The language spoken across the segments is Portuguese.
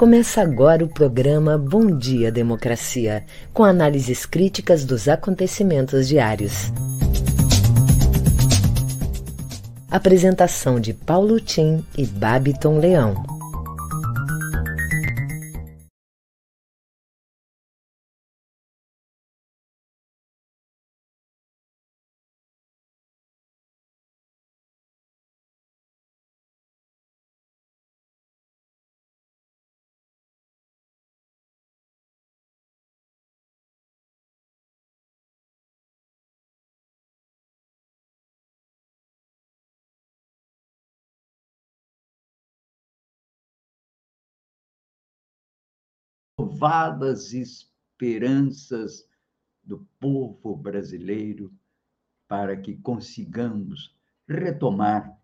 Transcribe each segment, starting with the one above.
Começa agora o programa Bom Dia Democracia, com análises críticas dos acontecimentos diários. Apresentação de Paulo Tim e Babiton Leão. Renovadas esperanças do povo brasileiro para que consigamos retomar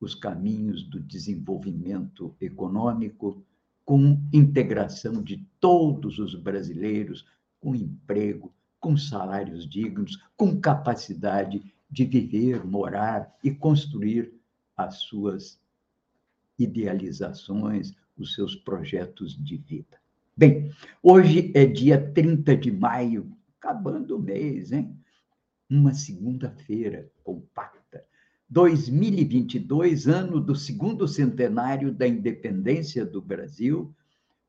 os caminhos do desenvolvimento econômico com integração de todos os brasileiros, com emprego, com salários dignos, com capacidade de viver, morar e construir as suas idealizações, os seus projetos de vida. Bem, hoje é dia 30 de maio, acabando o mês, hein? Uma segunda-feira compacta. 2022, ano do segundo centenário da independência do Brasil,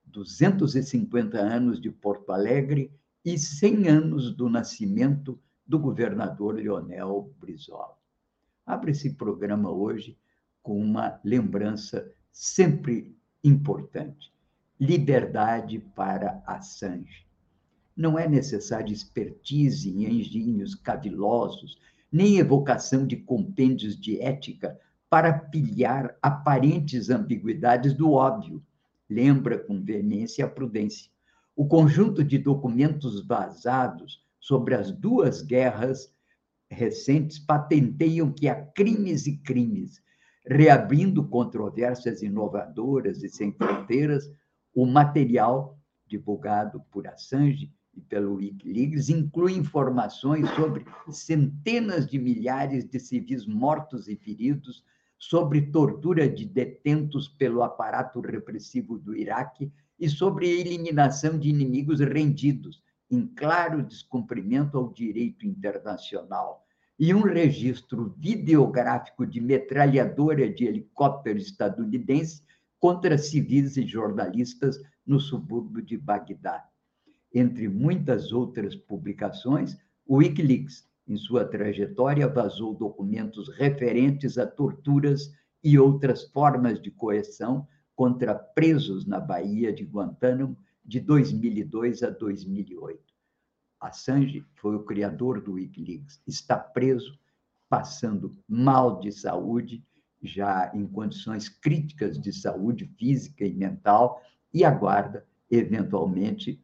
250 anos de Porto Alegre e 100 anos do nascimento do governador Leonel Brizola. Abre esse programa hoje com uma lembrança sempre importante liberdade para Assange. Não é necessária expertise em engenhos cavilosos, nem evocação de compêndios de ética para pilhar aparentes ambiguidades do óbvio. Lembra com veemência a prudência. O conjunto de documentos vazados sobre as duas guerras recentes patenteiam que há crimes e crimes, reabrindo controvérsias inovadoras e sem fronteiras o material divulgado por Assange e pelo Wikileaks inclui informações sobre centenas de milhares de civis mortos e feridos, sobre tortura de detentos pelo aparato repressivo do Iraque e sobre a eliminação de inimigos rendidos, em claro descumprimento ao direito internacional, e um registro videográfico de metralhadora de helicóptero estadunidense contra civis e jornalistas no subúrbio de Bagdá. Entre muitas outras publicações, o Wikileaks, em sua trajetória, vazou documentos referentes a torturas e outras formas de coerção contra presos na Baía de Guantánamo de 2002 a 2008. Assange foi o criador do Wikileaks, está preso, passando mal de saúde já em condições críticas de saúde física e mental e aguarda eventualmente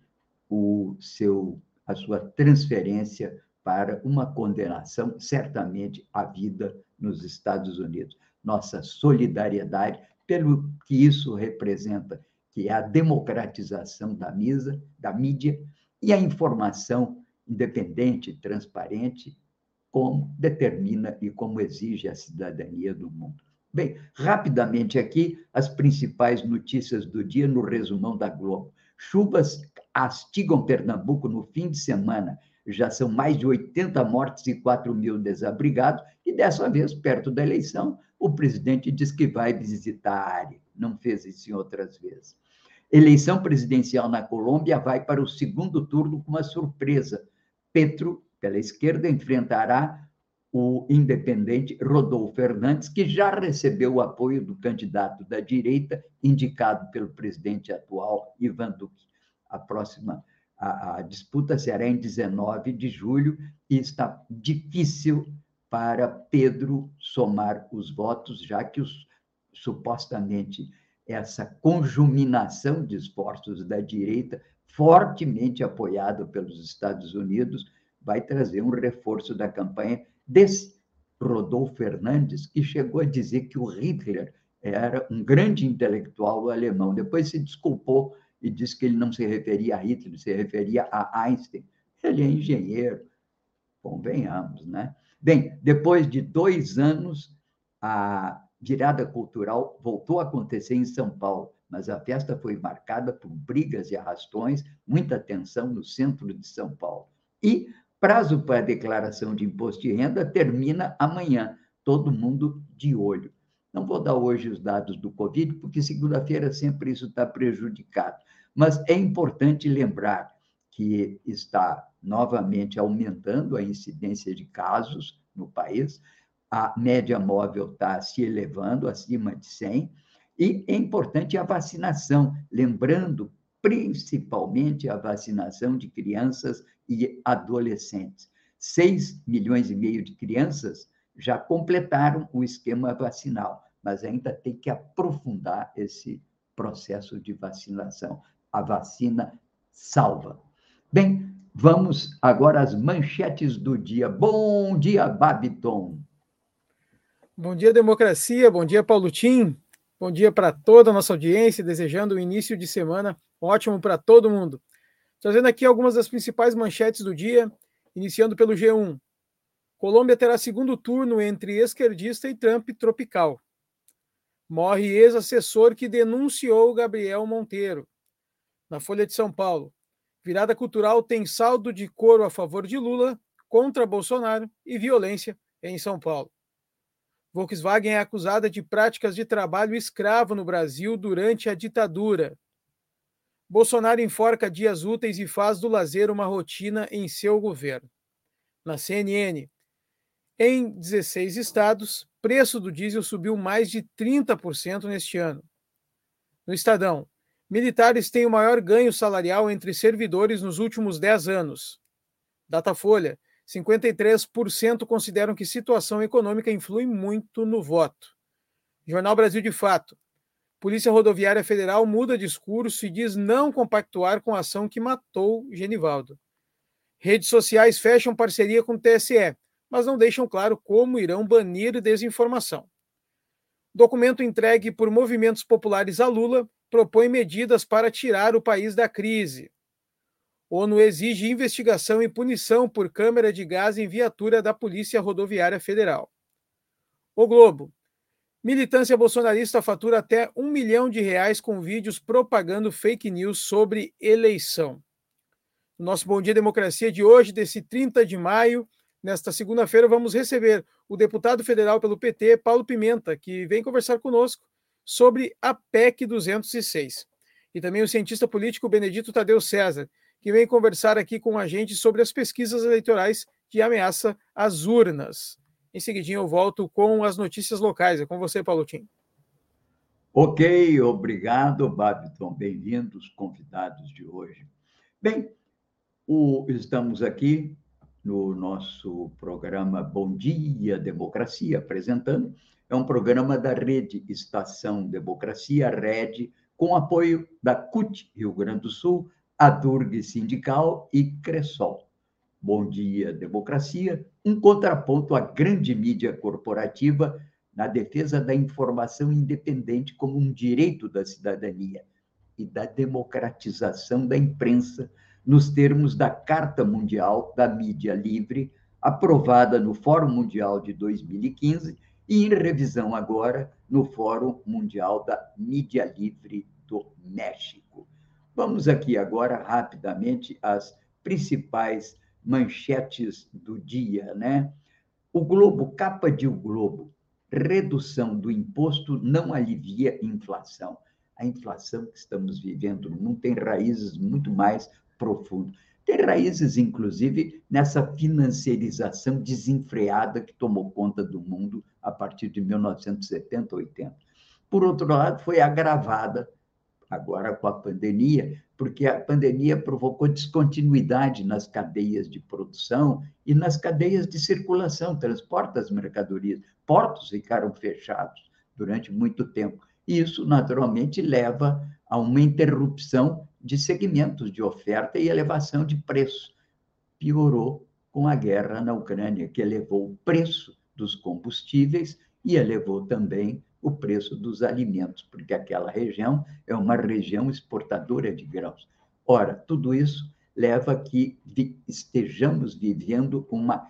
o seu a sua transferência para uma condenação certamente à vida nos Estados Unidos. Nossa solidariedade pelo que isso representa, que é a democratização da misa, da mídia e a informação independente, transparente, como determina e como exige a cidadania do mundo. Bem, rapidamente aqui, as principais notícias do dia no resumão da Globo. Chuvas astigam Pernambuco no fim de semana. Já são mais de 80 mortes e 4 mil desabrigados. E dessa vez, perto da eleição, o presidente diz que vai visitar a área. Não fez isso em outras vezes. Eleição presidencial na Colômbia vai para o segundo turno com uma surpresa. Petro, pela esquerda, enfrentará o independente Rodolfo Fernandes, que já recebeu o apoio do candidato da direita, indicado pelo presidente atual, Ivan Duque. A próxima a, a disputa será em 19 de julho e está difícil para Pedro somar os votos, já que os, supostamente essa conjuminação de esforços da direita, fortemente apoiado pelos Estados Unidos, vai trazer um reforço da campanha desse Rodolfo Fernandes, que chegou a dizer que o Hitler era um grande intelectual alemão. Depois se desculpou e disse que ele não se referia a Hitler, se referia a Einstein. Ele é engenheiro, convenhamos, né? Bem, depois de dois anos, a virada cultural voltou a acontecer em São Paulo. mas a festa foi marcada por brigas e arrastões, muita tensão no centro de São Paulo. E prazo para declaração de imposto de renda termina amanhã, todo mundo de olho. Não vou dar hoje os dados do Covid, porque segunda-feira sempre isso está prejudicado. Mas é importante lembrar que está novamente aumentando a incidência de casos no país, a média móvel está se elevando acima de 100, e é importante a vacinação, lembrando principalmente a vacinação de crianças e adolescentes. 6 milhões e meio de crianças já completaram o esquema vacinal, mas ainda tem que aprofundar esse processo de vacinação. A vacina salva. Bem, vamos agora às manchetes do dia. Bom dia, Babiton. Bom dia, democracia. Bom dia, Paulo Tim. Bom dia para toda a nossa audiência, desejando um início de semana ótimo para todo mundo. Trazendo aqui algumas das principais manchetes do dia, iniciando pelo G1. Colômbia terá segundo turno entre esquerdista e Trump tropical. Morre ex-assessor que denunciou Gabriel Monteiro. Na Folha de São Paulo. Virada cultural tem saldo de coro a favor de Lula, contra Bolsonaro e violência em São Paulo. Volkswagen é acusada de práticas de trabalho escravo no Brasil durante a ditadura. Bolsonaro enforca dias úteis e faz do lazer uma rotina em seu governo. Na CNN, em 16 estados, preço do diesel subiu mais de 30% neste ano. No Estadão, militares têm o maior ganho salarial entre servidores nos últimos 10 anos. Datafolha, 53% consideram que situação econômica influi muito no voto. Jornal Brasil de Fato. Polícia Rodoviária Federal muda discurso e diz não compactuar com a ação que matou Genivaldo. Redes sociais fecham parceria com o TSE mas não deixam claro como irão banir desinformação. Documento entregue por movimentos populares a Lula propõe medidas para tirar o país da crise. ONU exige investigação e punição por câmera de gás em viatura da Polícia Rodoviária Federal. O Globo. Militância bolsonarista fatura até um milhão de reais com vídeos propagando fake news sobre eleição. No nosso Bom Dia Democracia de hoje, desse 30 de maio, Nesta segunda-feira, vamos receber o deputado federal pelo PT, Paulo Pimenta, que vem conversar conosco sobre a PEC 206. E também o cientista político Benedito Tadeu César, que vem conversar aqui com a gente sobre as pesquisas eleitorais de ameaça às urnas. Em seguidinho eu volto com as notícias locais. É com você, Paulo Tim. Ok, obrigado, Babiton. Bem-vindos, convidados de hoje. Bem, o, estamos aqui no nosso programa Bom Dia Democracia, apresentando. É um programa da Rede Estação Democracia, Rede, com apoio da CUT Rio Grande do Sul, a Durg Sindical e Cressol. Bom Dia Democracia, um contraponto à grande mídia corporativa na defesa da informação independente como um direito da cidadania e da democratização da imprensa nos termos da Carta Mundial da Mídia Livre, aprovada no Fórum Mundial de 2015 e em revisão agora no Fórum Mundial da Mídia Livre do México. Vamos aqui agora rapidamente às principais manchetes do dia, né? O Globo, capa de O Globo, redução do imposto não alivia inflação. A inflação que estamos vivendo não tem raízes muito mais profundo. Tem raízes, inclusive, nessa financiarização desenfreada que tomou conta do mundo a partir de 1970, 80. Por outro lado, foi agravada agora com a pandemia, porque a pandemia provocou descontinuidade nas cadeias de produção e nas cadeias de circulação, transporte das mercadorias. Portos ficaram fechados durante muito tempo. Isso, naturalmente, leva a uma interrupção de segmentos de oferta e elevação de preço. Piorou com a guerra na Ucrânia, que elevou o preço dos combustíveis e elevou também o preço dos alimentos, porque aquela região é uma região exportadora de grãos. Ora, tudo isso leva a que estejamos vivendo uma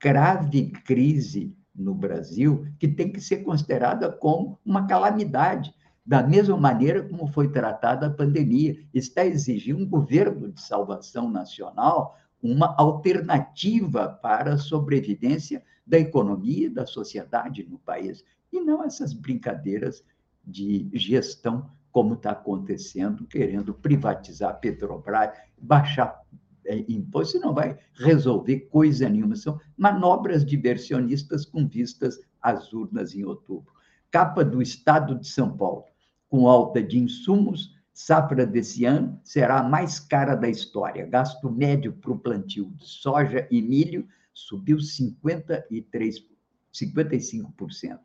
grave crise no Brasil, que tem que ser considerada como uma calamidade da mesma maneira como foi tratada a pandemia. Está exigindo um governo de salvação nacional, uma alternativa para a sobrevivência da economia e da sociedade no país, e não essas brincadeiras de gestão como está acontecendo, querendo privatizar a Petrobras, baixar é, imposto, não vai resolver coisa nenhuma. São manobras diversionistas com vistas às urnas em outubro. Capa do Estado de São Paulo, com alta de insumos, safra desse ano será a mais cara da história. Gasto médio para o plantio de soja e milho subiu 53, 55%.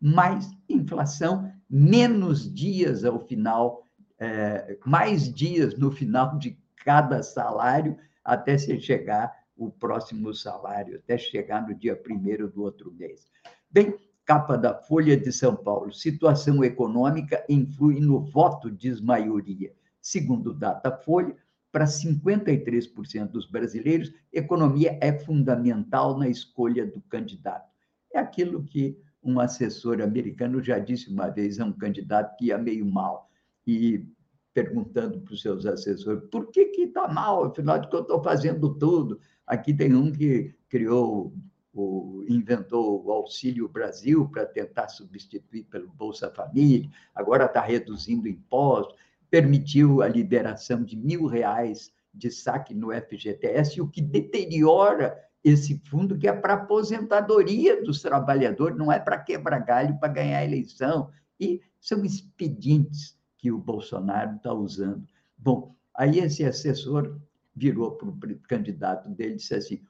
Mais inflação, menos dias ao final, é, mais dias no final de cada salário, até se chegar o próximo salário, até chegar no dia primeiro do outro mês. Bem, capa da Folha de São Paulo, situação econômica influi no voto de maioria. Segundo Datafolha, para 53% dos brasileiros, economia é fundamental na escolha do candidato. É aquilo que um assessor americano já disse uma vez a um candidato que ia meio mal. E perguntando para os seus assessores por que está mal, afinal de contas, eu estou fazendo tudo. Aqui tem um que criou, o, inventou o Auxílio Brasil para tentar substituir pelo Bolsa Família, agora está reduzindo impostos, permitiu a liberação de mil reais de saque no FGTS, o que deteriora esse fundo que é para aposentadoria dos trabalhadores, não é para quebrar galho para ganhar eleição. E são expedientes que o Bolsonaro está usando. Bom, aí esse assessor virou para o candidato dele e disse assim: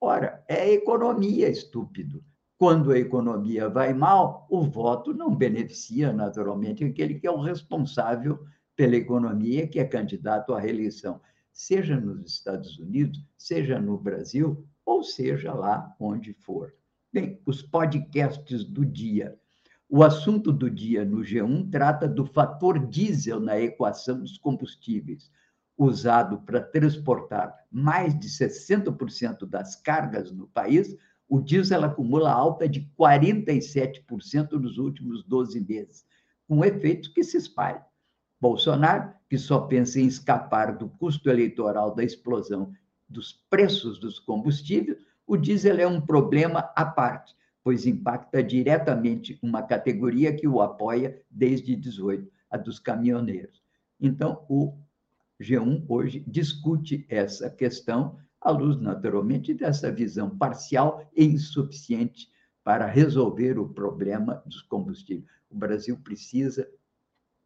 ora, é economia, estúpido. Quando a economia vai mal, o voto não beneficia naturalmente aquele que é o responsável pela economia, que é candidato à reeleição, seja nos Estados Unidos, seja no Brasil, ou seja lá onde for. Bem, os podcasts do dia. O assunto do dia no G1 trata do fator diesel na equação dos combustíveis, usado para transportar mais de 60% das cargas no país. O diesel acumula alta de 47% nos últimos 12 meses, com efeitos que se espalham. Bolsonaro, que só pensa em escapar do custo eleitoral da explosão dos preços dos combustíveis, o diesel é um problema à parte pois impacta diretamente uma categoria que o apoia desde 18, a dos caminhoneiros. Então, o G1 hoje discute essa questão à luz, naturalmente, dessa visão parcial e insuficiente para resolver o problema dos combustíveis. O Brasil precisa,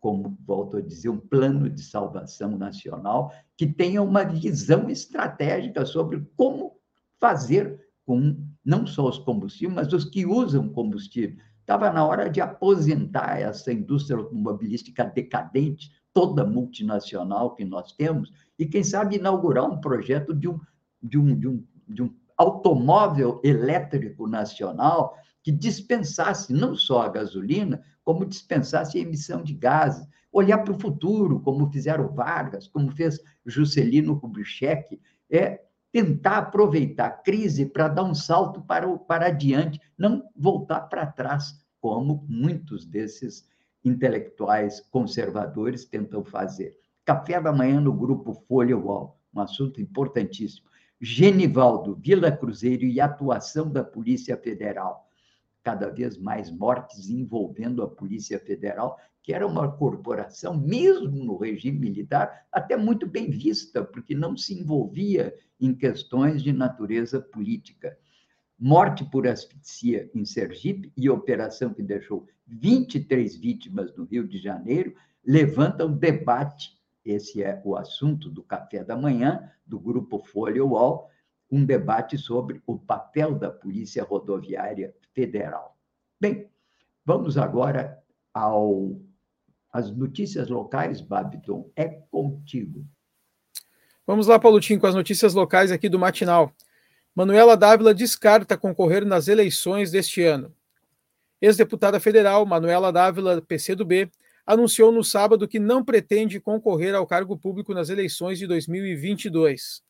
como volto a dizer, um plano de salvação nacional que tenha uma visão estratégica sobre como fazer com não só os combustíveis, mas os que usam combustível. Estava na hora de aposentar essa indústria automobilística decadente, toda multinacional que nós temos, e, quem sabe, inaugurar um projeto de um, de um, de um, de um automóvel elétrico nacional que dispensasse não só a gasolina, como dispensasse a emissão de gases. Olhar para o futuro, como fizeram Vargas, como fez Juscelino Kubitschek, é tentar aproveitar a crise para dar um salto para, o, para adiante, não voltar para trás, como muitos desses intelectuais conservadores tentam fazer. Café da manhã no grupo Folha UOL, um assunto importantíssimo. Genivaldo, Vila Cruzeiro e atuação da Polícia Federal. Cada vez mais mortes envolvendo a Polícia Federal, que era uma corporação, mesmo no regime militar, até muito bem vista, porque não se envolvia em questões de natureza política. Morte por asfixia em Sergipe e operação que deixou 23 vítimas no Rio de Janeiro levantam debate. Esse é o assunto do café da manhã, do grupo Folha UOL, um debate sobre o papel da Polícia Rodoviária Federal. Bem, vamos agora ao as notícias locais, Babiton, é contigo. Vamos lá, Paulotinho, com as notícias locais aqui do Matinal. Manuela Dávila descarta concorrer nas eleições deste ano. Ex-deputada federal Manuela Dávila, PCdoB, anunciou no sábado que não pretende concorrer ao cargo público nas eleições de 2022.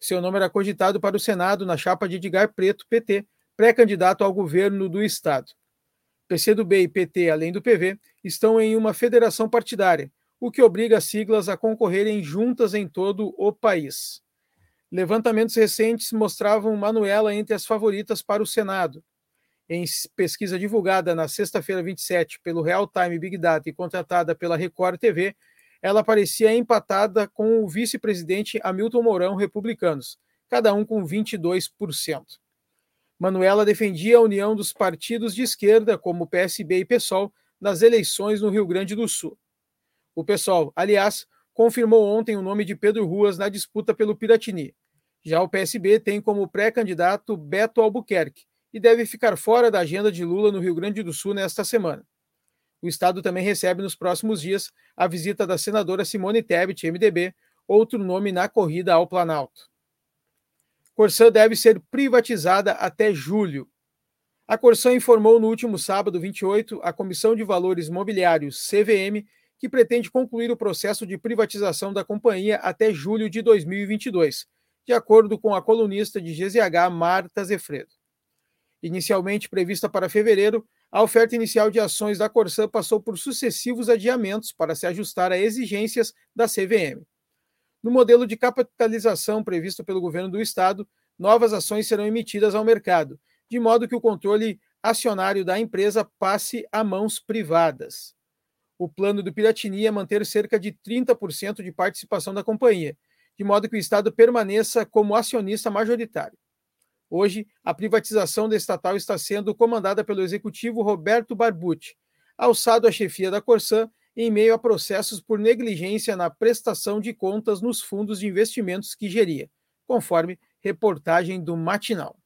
Seu nome era cogitado para o Senado na chapa de Edgar Preto, PT, pré-candidato ao governo do Estado. PCdoB e PT, além do PV, estão em uma federação partidária, o que obriga as siglas a concorrerem juntas em todo o país. Levantamentos recentes mostravam Manuela entre as favoritas para o Senado. Em pesquisa divulgada na sexta-feira 27 pelo Real Time Big Data e contratada pela Record TV, ela parecia empatada com o vice-presidente Hamilton Mourão, republicanos, cada um com 22%. Manuela defendia a união dos partidos de esquerda, como PSB e PSOL, nas eleições no Rio Grande do Sul. O PSOL, aliás, confirmou ontem o nome de Pedro Ruas na disputa pelo Piratini. Já o PSB tem como pré-candidato Beto Albuquerque e deve ficar fora da agenda de Lula no Rio Grande do Sul nesta semana. O Estado também recebe nos próximos dias a visita da senadora Simone Tebet, MDB, outro nome na corrida ao Planalto. Corsã deve ser privatizada até julho. A Corsã informou no último sábado, 28, a Comissão de Valores Mobiliários, CVM, que pretende concluir o processo de privatização da companhia até julho de 2022, de acordo com a colunista de GZH, Marta Zefredo. Inicialmente prevista para fevereiro, a oferta inicial de ações da Corsã passou por sucessivos adiamentos para se ajustar a exigências da CVM. No modelo de capitalização previsto pelo governo do estado, novas ações serão emitidas ao mercado, de modo que o controle acionário da empresa passe a mãos privadas. O plano do Piratini é manter cerca de 30% de participação da companhia, de modo que o Estado permaneça como acionista majoritário. Hoje, a privatização da estatal está sendo comandada pelo executivo Roberto Barbucci, alçado à chefia da Corsã em meio a processos por negligência na prestação de contas nos fundos de investimentos que geria, conforme reportagem do Matinal.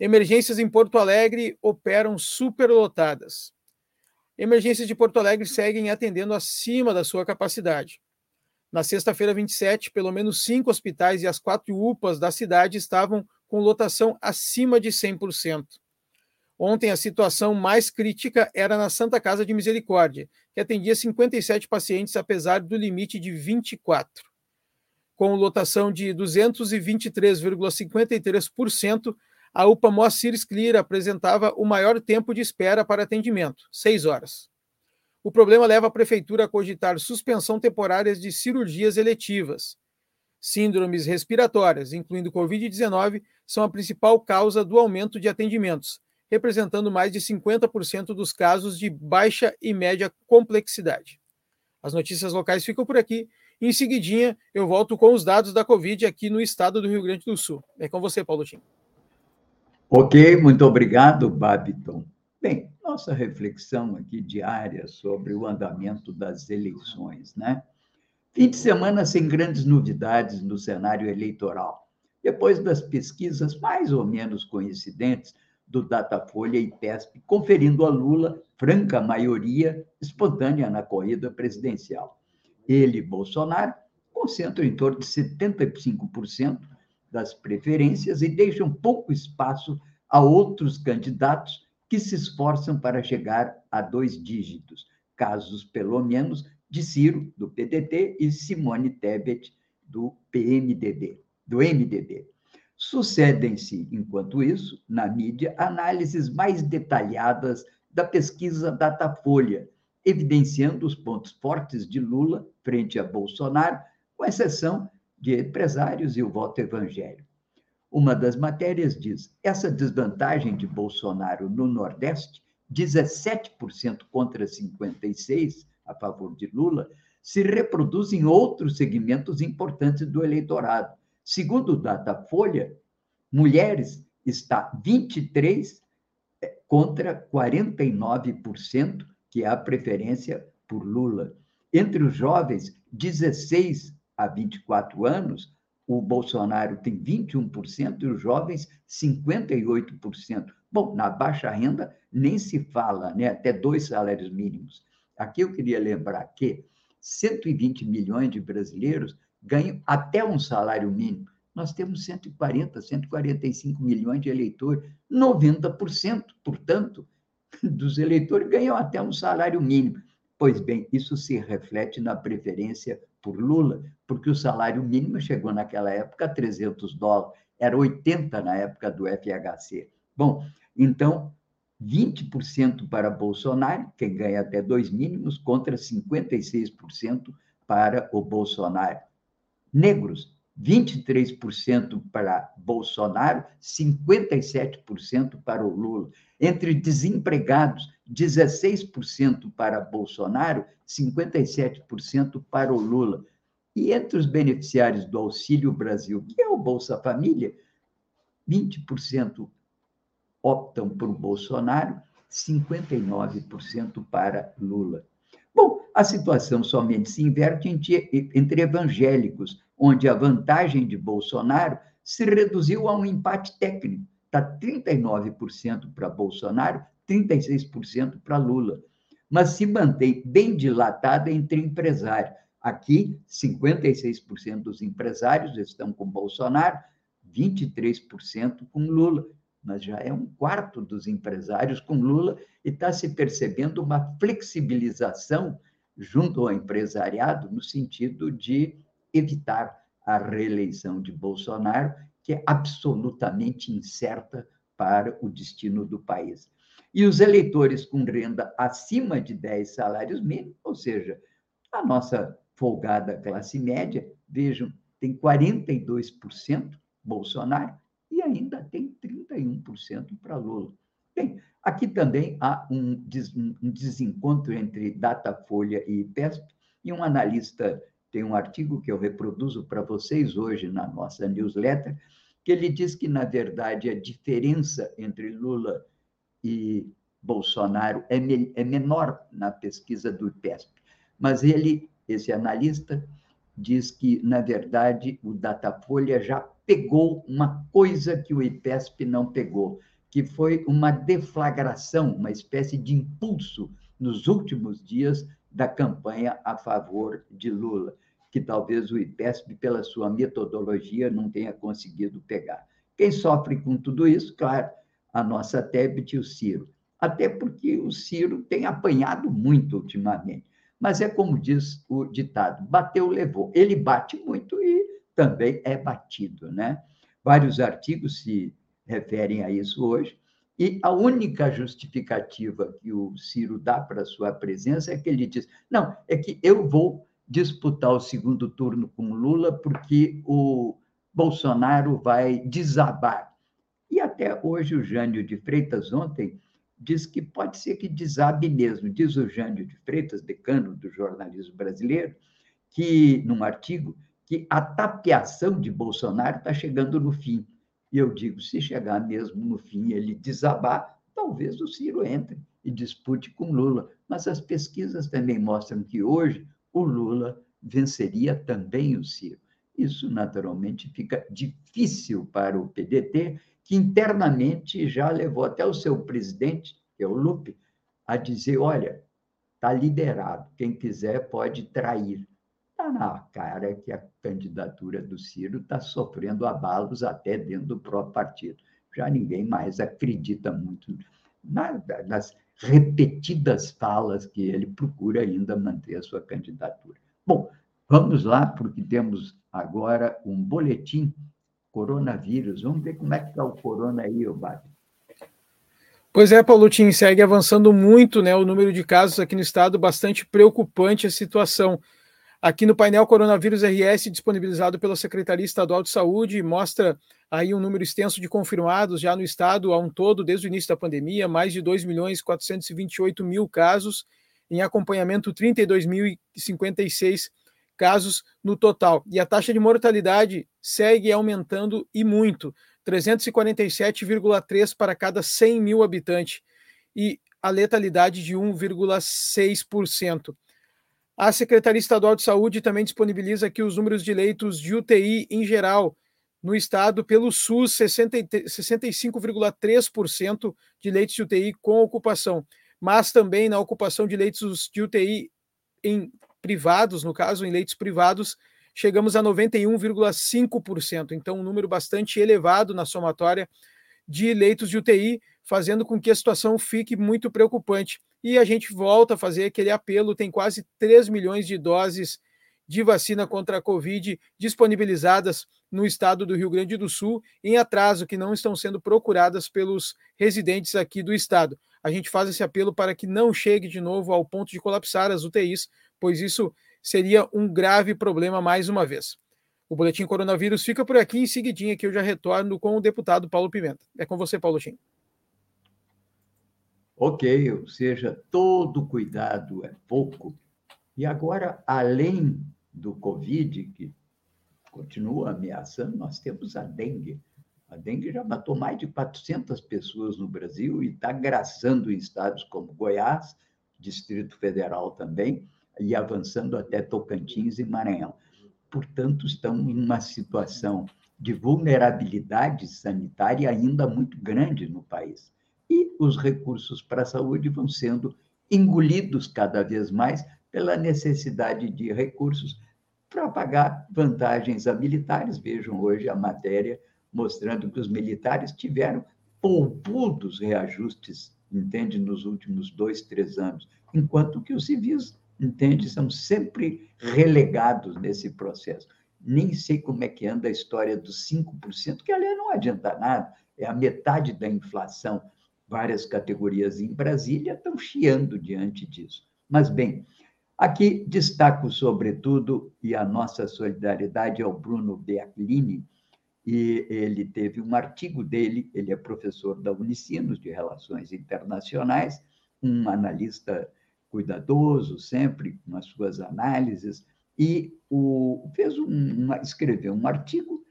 Emergências em Porto Alegre operam superlotadas. Emergências de Porto Alegre seguem atendendo acima da sua capacidade. Na sexta-feira 27, pelo menos cinco hospitais e as quatro UPAs da cidade estavam com lotação acima de 100%. Ontem, a situação mais crítica era na Santa Casa de Misericórdia, que atendia 57 pacientes, apesar do limite de 24. Com lotação de 223,53%, a UPA Moacir Sclira apresentava o maior tempo de espera para atendimento, 6 horas. O problema leva a prefeitura a cogitar suspensão temporária de cirurgias eletivas. Síndromes respiratórias, incluindo Covid-19, são a principal causa do aumento de atendimentos, representando mais de 50% dos casos de baixa e média complexidade. As notícias locais ficam por aqui. Em seguidinha, eu volto com os dados da Covid aqui no estado do Rio Grande do Sul. É com você, Paulo Tim. Ok, muito obrigado, Babiton. Bem, nossa reflexão aqui diária sobre o andamento das eleições, né? Fim de semana sem grandes novidades no cenário eleitoral. Depois das pesquisas mais ou menos coincidentes do Datafolha e PESP, conferindo a Lula franca maioria espontânea na corrida presidencial. Ele Bolsonaro concentram em torno de 75% das preferências e deixam pouco espaço a outros candidatos que se esforçam para chegar a dois dígitos, casos, pelo menos, de Ciro, do PDT, e Simone Tebet, do PMDB, do MDB. Sucedem-se, enquanto isso, na mídia, análises mais detalhadas da pesquisa Datafolha, evidenciando os pontos fortes de Lula frente a Bolsonaro, com exceção de empresários e o voto evangélico. Uma das matérias diz: essa desvantagem de Bolsonaro no Nordeste, 17% contra 56%, a favor de Lula, se reproduz em outros segmentos importantes do eleitorado. Segundo o Datafolha, mulheres está 23 eh, contra 49%, que é a preferência por Lula. Entre os jovens, 16 a 24 anos, o Bolsonaro tem 21% e os jovens 58%. Bom, na baixa renda nem se fala, né? até dois salários mínimos. Aqui eu queria lembrar que 120 milhões de brasileiros ganham até um salário mínimo. Nós temos 140, 145 milhões de eleitores, 90%, portanto, dos eleitores ganham até um salário mínimo. Pois bem, isso se reflete na preferência por Lula, porque o salário mínimo chegou naquela época a 300 dólares, era 80 na época do FHC. Bom, então, 20% para Bolsonaro, quem ganha até dois mínimos, contra 56% para o Bolsonaro. Negros, 23% para Bolsonaro, 57% para o Lula. Entre desempregados, 16% para Bolsonaro, 57% para o Lula. E entre os beneficiários do Auxílio Brasil, que é o Bolsa Família, 20% optam por Bolsonaro, 59% para Lula. A situação somente se inverte entre evangélicos, onde a vantagem de Bolsonaro se reduziu a um empate técnico. Está 39% para Bolsonaro, 36% para Lula. Mas se mantém bem dilatada entre empresários. Aqui, 56% dos empresários estão com Bolsonaro, 23% com Lula mas já é um quarto dos empresários com Lula e está se percebendo uma flexibilização junto ao empresariado no sentido de evitar a reeleição de Bolsonaro, que é absolutamente incerta para o destino do país. E os eleitores com renda acima de 10 salários mínimos, ou seja, a nossa folgada classe média, vejam, tem 42% Bolsonaro e ainda tem 31% para Lula. Bem, aqui também há um, desencontro entre Datafolha e IPESP, e um analista tem um artigo que eu reproduzo para vocês hoje na nossa newsletter, que ele diz que, na verdade, a diferença entre Lula e Bolsonaro é, me, é menor na pesquisa do IPESP. Mas ele, esse analista, diz que, na verdade, o Datafolha já pegou uma coisa que o IPESP não pegou, que foi uma deflagração, uma espécie de impulso nos últimos dias da campanha a favor de Lula, que talvez o IPESP, pela sua metodologia, não tenha conseguido pegar. Quem sofre com tudo isso, claro, a nossa Tebet e o Ciro. Até porque o Ciro tem apanhado muito ultimamente. Mas é como diz o ditado: bateu, levou. Ele bate muito e também é batido. Né? Vários artigos se referem a isso hoje, e a única justificativa que o Ciro dá para sua presença é que ele diz: não, é que eu vou disputar o segundo turno com Lula porque o Bolsonaro vai desabar. E até hoje o Jânio de Freitas ontem diz que pode ser que desabe mesmo. Diz o Jânio de Freitas, decano do jornalismo brasileiro, que num artigo que a tapeação de Bolsonaro está chegando no fim. E eu digo, se chegar mesmo no fim ele desabar, talvez o Ciro entre e dispute com Lula. Mas as pesquisas também mostram que hoje o Lula venceria também o Ciro. Isso, naturalmente, fica difícil para o PDT, que internamente já levou até o seu presidente, que é o Lupe, a dizer: olha, está liderado, quem quiser pode trair. Está na cara que a candidatura do Ciro está sofrendo abalos até dentro do próprio partido. Já ninguém mais acredita muito nas repetidas falas que ele procura ainda manter a sua candidatura. Bom, vamos lá, porque temos agora um boletim coronavírus. Vamos ver como é que está o corona aí, Obade. Pois é, Paulo Tim, segue avançando muito né, o número de casos aqui no estado, bastante preocupante a situação. Aqui no painel Coronavírus RS, disponibilizado pela Secretaria Estadual de Saúde, mostra aí um número extenso de confirmados já no estado, a um todo, desde o início da pandemia, mais de 2 milhões 428 mil casos, em acompanhamento 32.056 casos no total. E a taxa de mortalidade segue aumentando e muito, 347,3 para cada 100 mil habitantes, e a letalidade de 1,6%. A Secretaria Estadual de Saúde também disponibiliza aqui os números de leitos de UTI em geral no estado pelo SUS, 65,3% de leitos de UTI com ocupação, mas também na ocupação de leitos de UTI em privados, no caso, em leitos privados, chegamos a 91,5%. Então, um número bastante elevado na somatória de leitos de UTI, fazendo com que a situação fique muito preocupante. E a gente volta a fazer aquele apelo: tem quase 3 milhões de doses de vacina contra a Covid disponibilizadas no estado do Rio Grande do Sul, em atraso, que não estão sendo procuradas pelos residentes aqui do estado. a gente faz esse apelo para que não chegue de novo ao ponto de colapsar as UTIs, pois isso seria um grave problema mais uma vez. O Boletim Coronavírus fica por aqui em seguidinha que eu já retorno com o deputado Paulo Pimenta. É com você, Paulo Tim. Ok, ou seja, todo cuidado é pouco. E agora, além do Covid, que continua ameaçando, nós temos a dengue. A dengue já matou mais de 400 pessoas no Brasil e está graçando em estados como Goiás, Distrito Federal também, e avançando até Tocantins e Maranhão. Portanto, estamos em uma situação de vulnerabilidade sanitária ainda muito grande no país. E os recursos para a saúde vão sendo engolidos cada vez mais pela necessidade de recursos para pagar vantagens a militares. Vejam hoje a matéria mostrando que os militares tiveram poupudos reajustes, entende, nos últimos dois, três anos, enquanto que os civis, entende, são sempre relegados nesse processo. Nem sei como é que anda a história dos 5%, que, aliás, não adianta nada, é a metade da inflação. Várias categorias em Brasília estão chiando diante disso. Mas, bem, aqui destaco, sobretudo, e a nossa solidariedade ao Bruno Beaclini, e ele teve um artigo dele, ele é professor da Unicinos de Relações Internacionais, um analista cuidadoso sempre nas suas análises, e o, fez um, escreveu um artigo,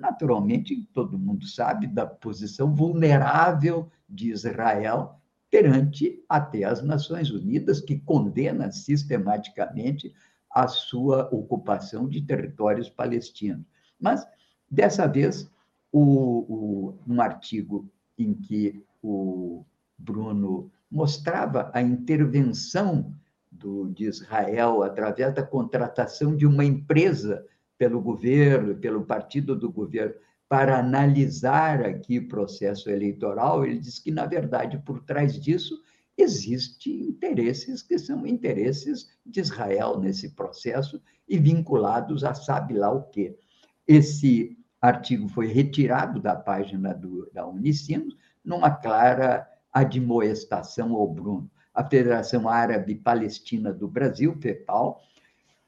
naturalmente, todo mundo sabe, da posição vulnerável de Israel perante até as Nações Unidas, que condena sistematicamente a sua ocupação de territórios palestinos. Mas Dessa vez, o, o, um artigo em que o Bruno mostrava a intervenção do, de Israel através da contratação de uma empresa pelo governo, pelo partido do governo, para analisar aqui o processo eleitoral, ele diz que, na verdade, por trás disso, existem interesses que são interesses de Israel nesse processo e vinculados a sabe lá o quê. Esse artigo foi retirado da página do, da Unicinos, numa clara admoestação ao Bruno. A Federação Árabe Palestina do Brasil, FEPAL,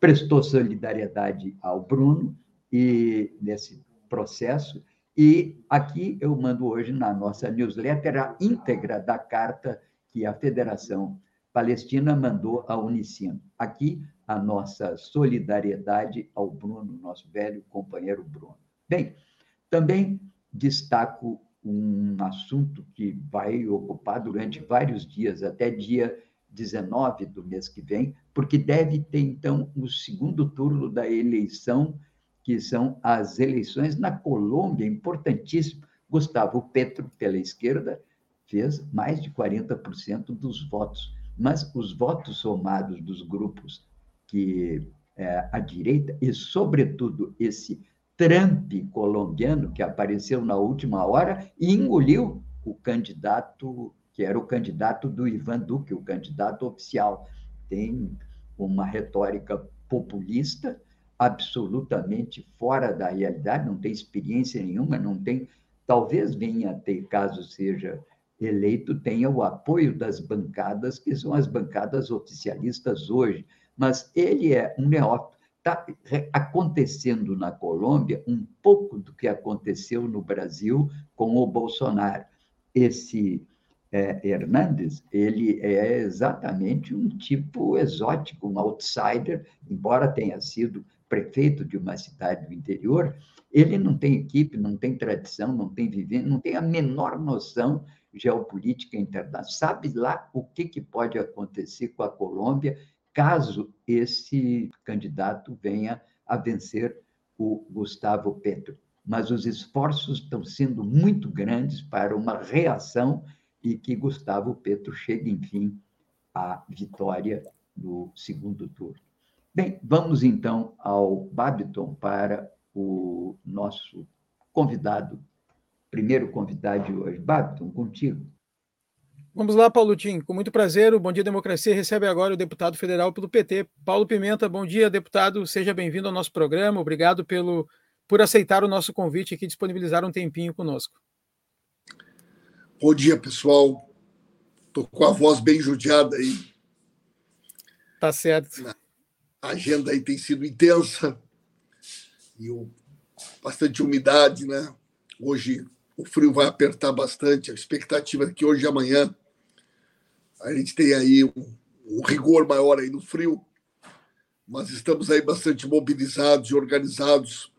prestou solidariedade ao Bruno e nesse processo. E aqui eu mando hoje na nossa newsletter a íntegra da carta que a Federação Palestina mandou à Unicino. Aqui a nossa solidariedade ao Bruno, nosso velho companheiro Bruno. Bem, também destaco um assunto que vai ocupar durante vários dias, até dia 19 do mês que vem, porque deve ter, então, o segundo turno da eleição, que são as eleições na Colômbia, importantíssimo. Gustavo Petro, pela esquerda, fez mais de 40% dos votos, mas os votos somados dos grupos que é, a direita, e, sobretudo, esse Trump colombiano, que apareceu na última hora e engoliu o candidato, que era o candidato do Ivan Duque, o candidato oficial. Tem uma retórica populista, absolutamente fora da realidade, não tem experiência nenhuma, não tem. Talvez venha a ter, caso seja eleito, tenha o apoio das bancadas, que são as bancadas oficialistas hoje, mas ele é um neófito está acontecendo na Colômbia um pouco do que aconteceu no Brasil com o Bolsonaro. Esse é, Hernandes, ele é exatamente um tipo exótico, um outsider, embora tenha sido prefeito de uma cidade do interior, ele não tem equipe, não tem tradição, não tem vivência, não tem a menor noção geopolítica internacional. Sabe lá o que, que pode acontecer com a Colômbia caso esse candidato venha a vencer o Gustavo Petro. Mas os esforços estão sendo muito grandes para uma reação e que Gustavo Petro chegue, enfim, à vitória no segundo turno. Bem, vamos então ao Babiton para o nosso convidado, primeiro convidado de hoje. Babiton, contigo. Vamos lá, Paulo Tim. Com muito prazer, o Bom Dia Democracia recebe agora o deputado federal pelo PT, Paulo Pimenta. Bom dia, deputado. Seja bem-vindo ao nosso programa. Obrigado pelo, por aceitar o nosso convite aqui, disponibilizar um tempinho conosco. Bom dia, pessoal. Estou com a voz bem judiada aí. Tá certo. A agenda aí tem sido intensa e o, bastante umidade, né? Hoje o frio vai apertar bastante. A expectativa é que hoje e amanhã a gente tem aí um, um rigor maior aí no frio, mas estamos aí bastante mobilizados e organizados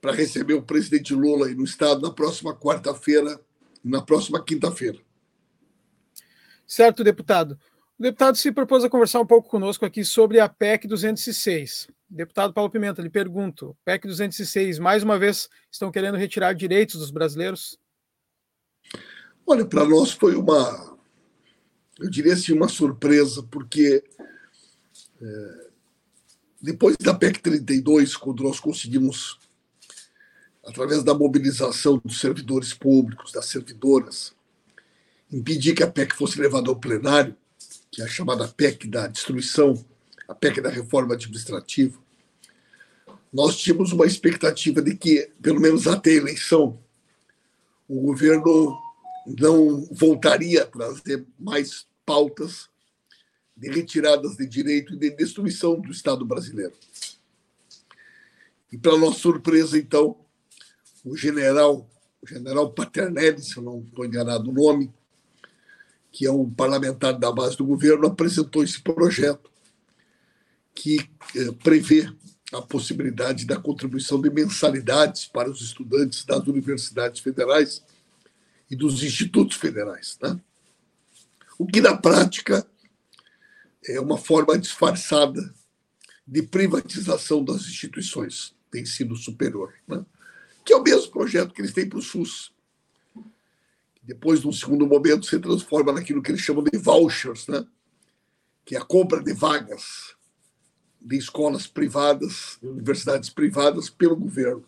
para receber o presidente Lula aí no estado na próxima quarta-feira na próxima quinta-feira. Certo, deputado. O deputado se propôs a conversar um pouco conosco aqui sobre a PEC 206. Deputado Paulo Pimenta, lhe pergunto: PEC 206, mais uma vez, estão querendo retirar direitos dos brasileiros? Olha, para nós foi uma, eu diria assim, uma surpresa, porque é, depois da PEC 32, quando nós conseguimos através da mobilização dos servidores públicos, das servidoras, impedir que a PEC fosse levada ao plenário, que é a chamada PEC da destruição, a PEC da reforma administrativa, nós tínhamos uma expectativa de que, pelo menos até a eleição, o governo não voltaria a trazer mais pautas de retiradas de direito e de destruição do Estado brasileiro. E, para nossa surpresa, então, o general, o general Paternelli, se eu não estou enganado o nome, que é um parlamentar da base do governo, apresentou esse projeto que eh, prevê a possibilidade da contribuição de mensalidades para os estudantes das universidades federais e dos institutos federais. Né? O que, na prática, é uma forma disfarçada de privatização das instituições, tem sido superior. Né? Que é o mesmo projeto que eles têm para o SUS. Depois, num segundo momento, se transforma naquilo que eles chamam de vouchers, né? que é a compra de vagas de escolas privadas, universidades privadas, pelo governo.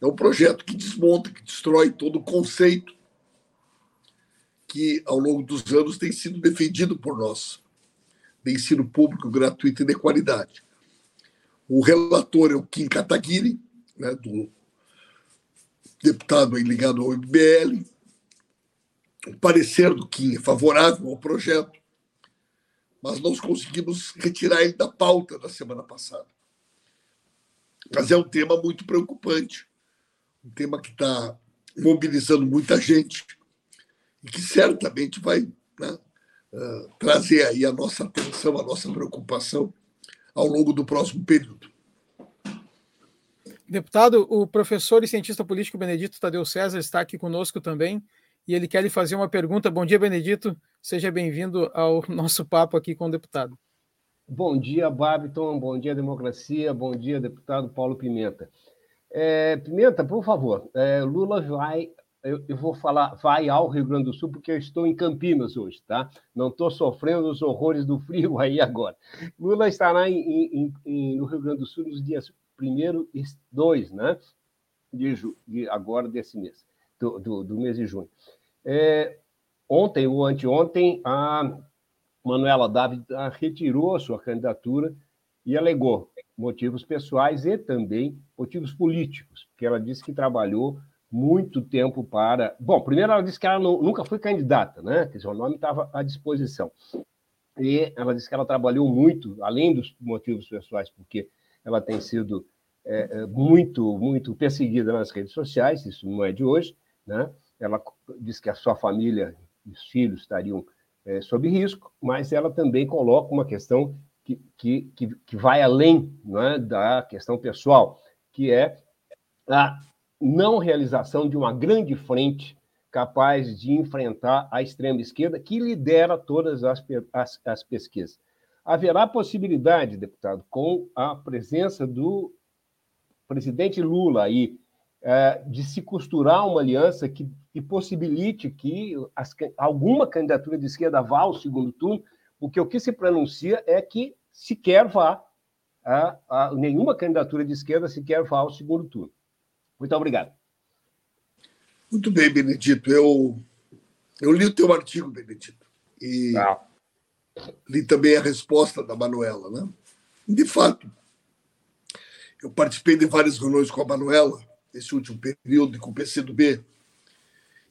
É um projeto que desmonta, que destrói todo o conceito que, ao longo dos anos, tem sido defendido por nós, de ensino público gratuito e de qualidade. O relator é o Kim Kataguiri, né, do deputado ligado ao MBL. O parecer do Kim é favorável ao projeto, mas nós conseguimos retirar ele da pauta da semana passada. Mas é um tema muito preocupante, um tema que está mobilizando muita gente e que certamente vai né, uh, trazer aí a nossa atenção, a nossa preocupação ao longo do próximo período. Deputado, o professor e cientista político Benedito Tadeu César está aqui conosco também e ele quer lhe fazer uma pergunta. Bom dia, Benedito. Seja bem-vindo ao nosso papo aqui com o deputado. Bom dia, Babiton. Bom dia, democracia. Bom dia, deputado Paulo Pimenta. É, Pimenta, por favor, é, Lula vai. Eu, eu, vou falar, vai ao Rio Grande do Sul, porque eu estou em Campinas hoje, tá? Não estou sofrendo os horrores do frio aí agora. Lula estará em, em, em, no Rio Grande do Sul nos dias primeiro e dois, né? De, de agora desse mês, do, do, do mês de junho. É, ontem ou anteontem, a Manuela Dávila retirou a sua candidatura e alegou motivos pessoais e também motivos políticos, porque ela disse que trabalhou muito tempo para. Bom, primeiro ela disse que ela não, nunca foi candidata, né? Dizer, o nome estava à disposição. E ela disse que ela trabalhou muito, além dos motivos pessoais, porque ela tem sido é, é, muito, muito perseguida nas redes sociais, isso não é de hoje, né? Ela diz que a sua família e os filhos estariam é, sob risco, mas ela também coloca uma questão que, que, que, que vai além é, da questão pessoal, que é a não realização de uma grande frente capaz de enfrentar a extrema esquerda que lidera todas as, as, as pesquisas. Haverá possibilidade, deputado, com a presença do presidente Lula aí, é, de se costurar uma aliança que, que possibilite que as, alguma candidatura de esquerda vá ao segundo turno, porque o que se pronuncia é que sequer vá, a, a, nenhuma candidatura de esquerda sequer vá ao segundo turno. Muito obrigado. Muito bem, Benedito. Eu, eu li o teu artigo, Benedito, e ah. Li também a resposta da Manuela. Né? De fato, eu participei de várias reuniões com a Manuela, nesse último período, com o PCdoB,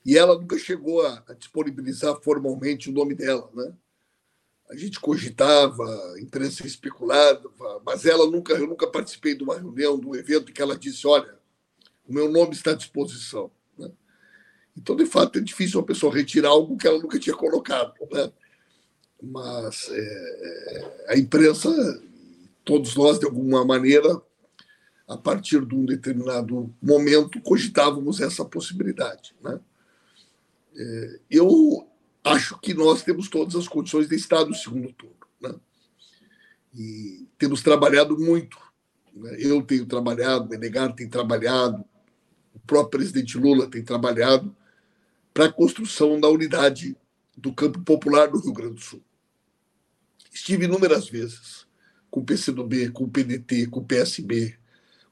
E ela nunca chegou a, a disponibilizar formalmente o nome dela, né? A gente cogitava, a imprensa especulava, mas ela nunca, eu nunca participei de uma reunião, de um evento que ela disse, olha, o meu nome está à disposição. Né? Então, de fato, é difícil uma pessoa retirar algo que ela nunca tinha colocado. Né? Mas é, é a imprensa, todos nós, de alguma maneira, a partir de um determinado momento, cogitávamos essa possibilidade. Né? É, eu acho que nós temos todas as condições de estar no segundo turno. Né? E temos trabalhado muito. Né? Eu tenho trabalhado, o Menegar tem trabalhado, o próprio presidente Lula tem trabalhado para a construção da unidade do campo popular do Rio Grande do Sul. Estive inúmeras vezes com o PCdoB, com o PDT, com o PSB,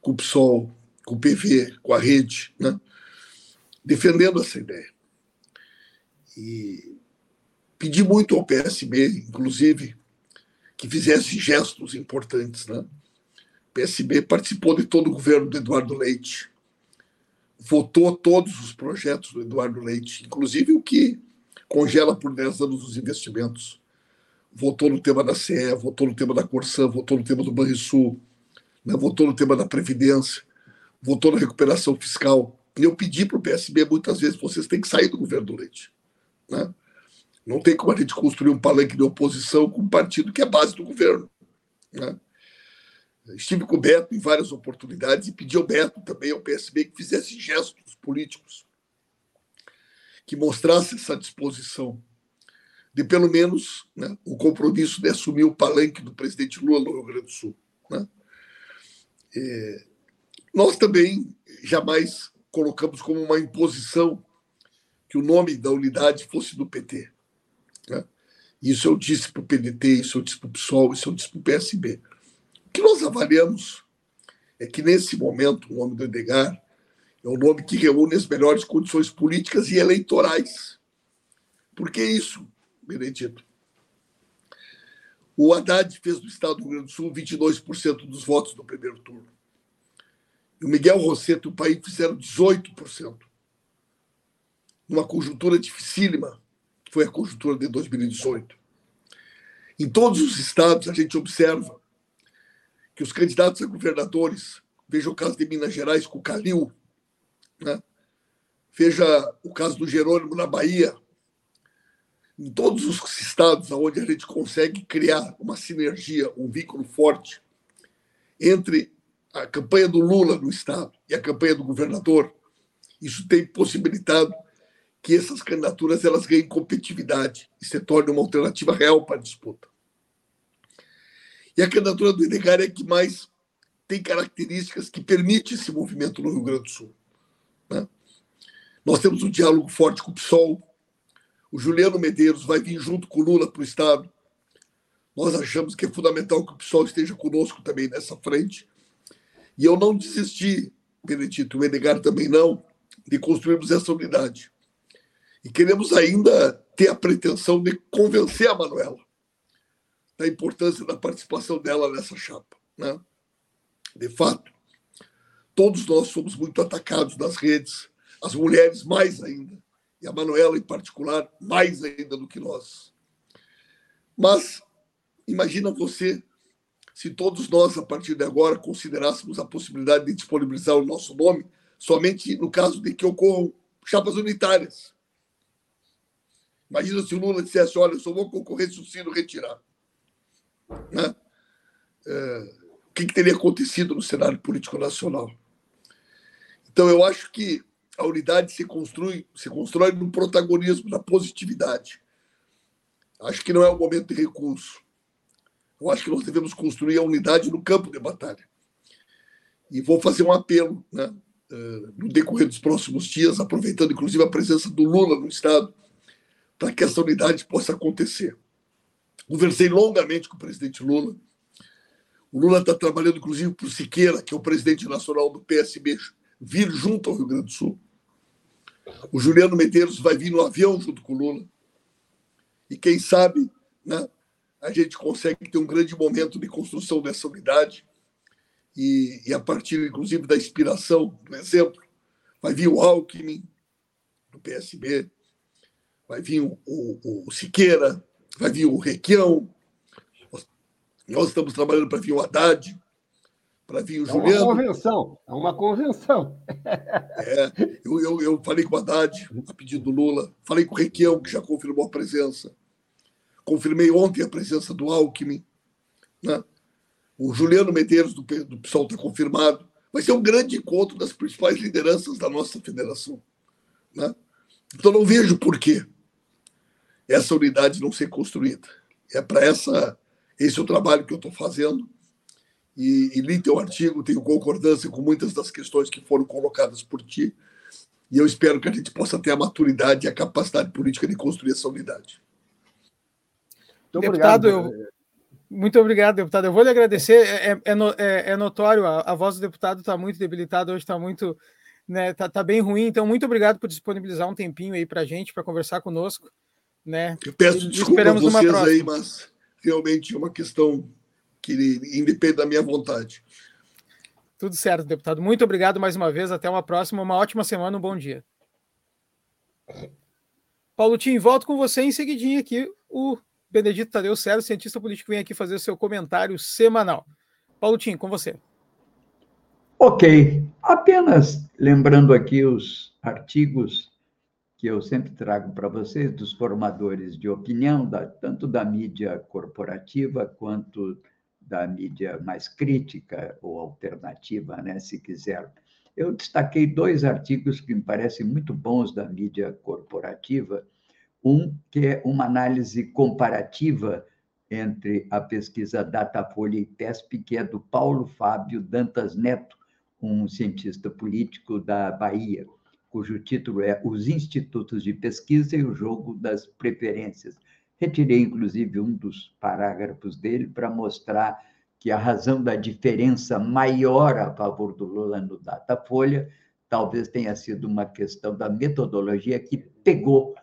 com o PSOL, com o PV, com a rede, né? defendendo essa ideia. E pedi muito ao PSB, inclusive, que fizesse gestos importantes. Né? O PSB participou de todo o governo do Eduardo Leite, votou todos os projetos do Eduardo Leite, inclusive o que congela por 10 anos os investimentos. Votou no tema da CE, votou no tema da Corsã, votou no tema do Banrisul, né? votou no tema da Previdência, votou na recuperação fiscal. E eu pedi para o PSB muitas vezes: vocês têm que sair do governo do Leite. Né? Não tem como a gente construir um palanque de oposição com um partido que é base do governo. Né? Estive com o Beto em várias oportunidades e pedi ao Beto também, ao PSB, que fizesse gestos políticos, que mostrasse essa disposição de, pelo menos, né, o compromisso de assumir o palanque do presidente Lula no Rio Grande do Sul. Né? É, nós também jamais colocamos como uma imposição que o nome da unidade fosse do PT. Né? Isso eu disse para o PDT, isso eu disse para o PSOL, isso eu disse para o PSB. O que nós avaliamos é que, nesse momento, o nome do Edgar é um nome que reúne as melhores condições políticas e eleitorais. Por que isso, Benedito? O Haddad fez do Estado do Rio Grande do Sul 22% dos votos no primeiro turno. E o Miguel Rosseto e o país fizeram 18% numa conjuntura dificílima, que foi a conjuntura de 2018. Em todos os estados, a gente observa que os candidatos a governadores, veja o caso de Minas Gerais com o Calil, né? veja o caso do Jerônimo na Bahia, em todos os estados onde a gente consegue criar uma sinergia, um vínculo forte entre a campanha do Lula no estado e a campanha do governador, isso tem possibilitado que essas candidaturas elas ganhem competitividade e se tornem uma alternativa real para a disputa. E a candidatura do Edgar é que mais tem características que permite esse movimento no Rio Grande do Sul. Né? Nós temos um diálogo forte com o PSOL. O Juliano Medeiros vai vir junto com o Lula para o Estado. Nós achamos que é fundamental que o PSOL esteja conosco também nessa frente. E eu não desisti, Benedito, o Edgar também não, de construirmos essa unidade. E queremos ainda ter a pretensão de convencer a Manuela da importância da participação dela nessa chapa. Né? De fato, todos nós somos muito atacados nas redes, as mulheres mais ainda, e a Manuela em particular mais ainda do que nós. Mas imagina você se todos nós, a partir de agora, considerássemos a possibilidade de disponibilizar o nosso nome somente no caso de que ocorram chapas unitárias. Imagina se o Lula dissesse: olha, eu só vou concorrer se o Ciro retirar. Né? É, o que, que teria acontecido no cenário político nacional? Então, eu acho que a unidade se constrói, se constrói no protagonismo, na positividade. Acho que não é o momento de recurso. Eu acho que nós devemos construir a unidade no campo de batalha. E vou fazer um apelo, né, é, no decorrer dos próximos dias, aproveitando inclusive a presença do Lula no Estado, para que essa unidade possa acontecer. Conversei longamente com o presidente Lula. O Lula está trabalhando, inclusive, para o Siqueira, que é o presidente nacional do PSB, vir junto ao Rio Grande do Sul. O Juliano Medeiros vai vir no avião junto com o Lula. E quem sabe né, a gente consegue ter um grande momento de construção dessa unidade. E, e a partir, inclusive, da inspiração, do exemplo, vai vir o Alckmin, do PSB, vai vir o, o, o Siqueira, vai vir o Requião, nós estamos trabalhando para vir o Haddad, o é Juliano. Uma convenção, é uma convenção. É, eu, eu, eu, falei com o Haddad, a pedido do Lula, falei com o Requião, que já confirmou a presença. Confirmei ontem a presença do Alckmin. Né? O Juliano Medeiros, do, do PSOL, está confirmado. Vai ser um grande encontro das principais lideranças da nossa federação. Né? Então, não vejo por que essa unidade não ser construída. É para essa esse é o trabalho que eu estou fazendo e, e li teu artigo, tenho concordância com muitas das questões que foram colocadas por ti, e eu espero que a gente possa ter a maturidade e a capacidade política de construir essa unidade. Muito deputado, obrigado. Eu... Muito obrigado, deputado. Eu vou lhe agradecer. É, é, é, é, é notório, a, a, voz do deputado está muito debilitada, hoje está muito. Né, tá, tá, bem ruim. Então, muito obrigado por disponibilizar um tempinho aí para a gente, para conversar conosco. Né? Eu peço desculpa a vocês aí, mas realmente é uma questão que independe da minha vontade. Tudo certo, deputado. Muito obrigado mais uma vez. Até uma próxima. Uma ótima semana. Um bom dia. Paulo Tim, volto com você em seguidinho aqui. O Benedito Tadeu Sérgio, cientista político, vem aqui fazer o seu comentário semanal. Paulo Tim, com você. Ok. Apenas lembrando aqui os artigos que eu sempre trago para vocês dos formadores de opinião, da, tanto da mídia corporativa quanto da mídia mais crítica ou alternativa, né, se quiser. Eu destaquei dois artigos que me parecem muito bons da mídia corporativa. Um que é uma análise comparativa entre a pesquisa Datafolha e TESP, que é do Paulo Fábio Dantas Neto, um cientista político da Bahia, cujo título é Os Institutos de Pesquisa e o Jogo das Preferências. Retirei, inclusive, um dos parágrafos dele para mostrar que a razão da diferença maior a favor do Lula no Datafolha talvez tenha sido uma questão da metodologia que pegou,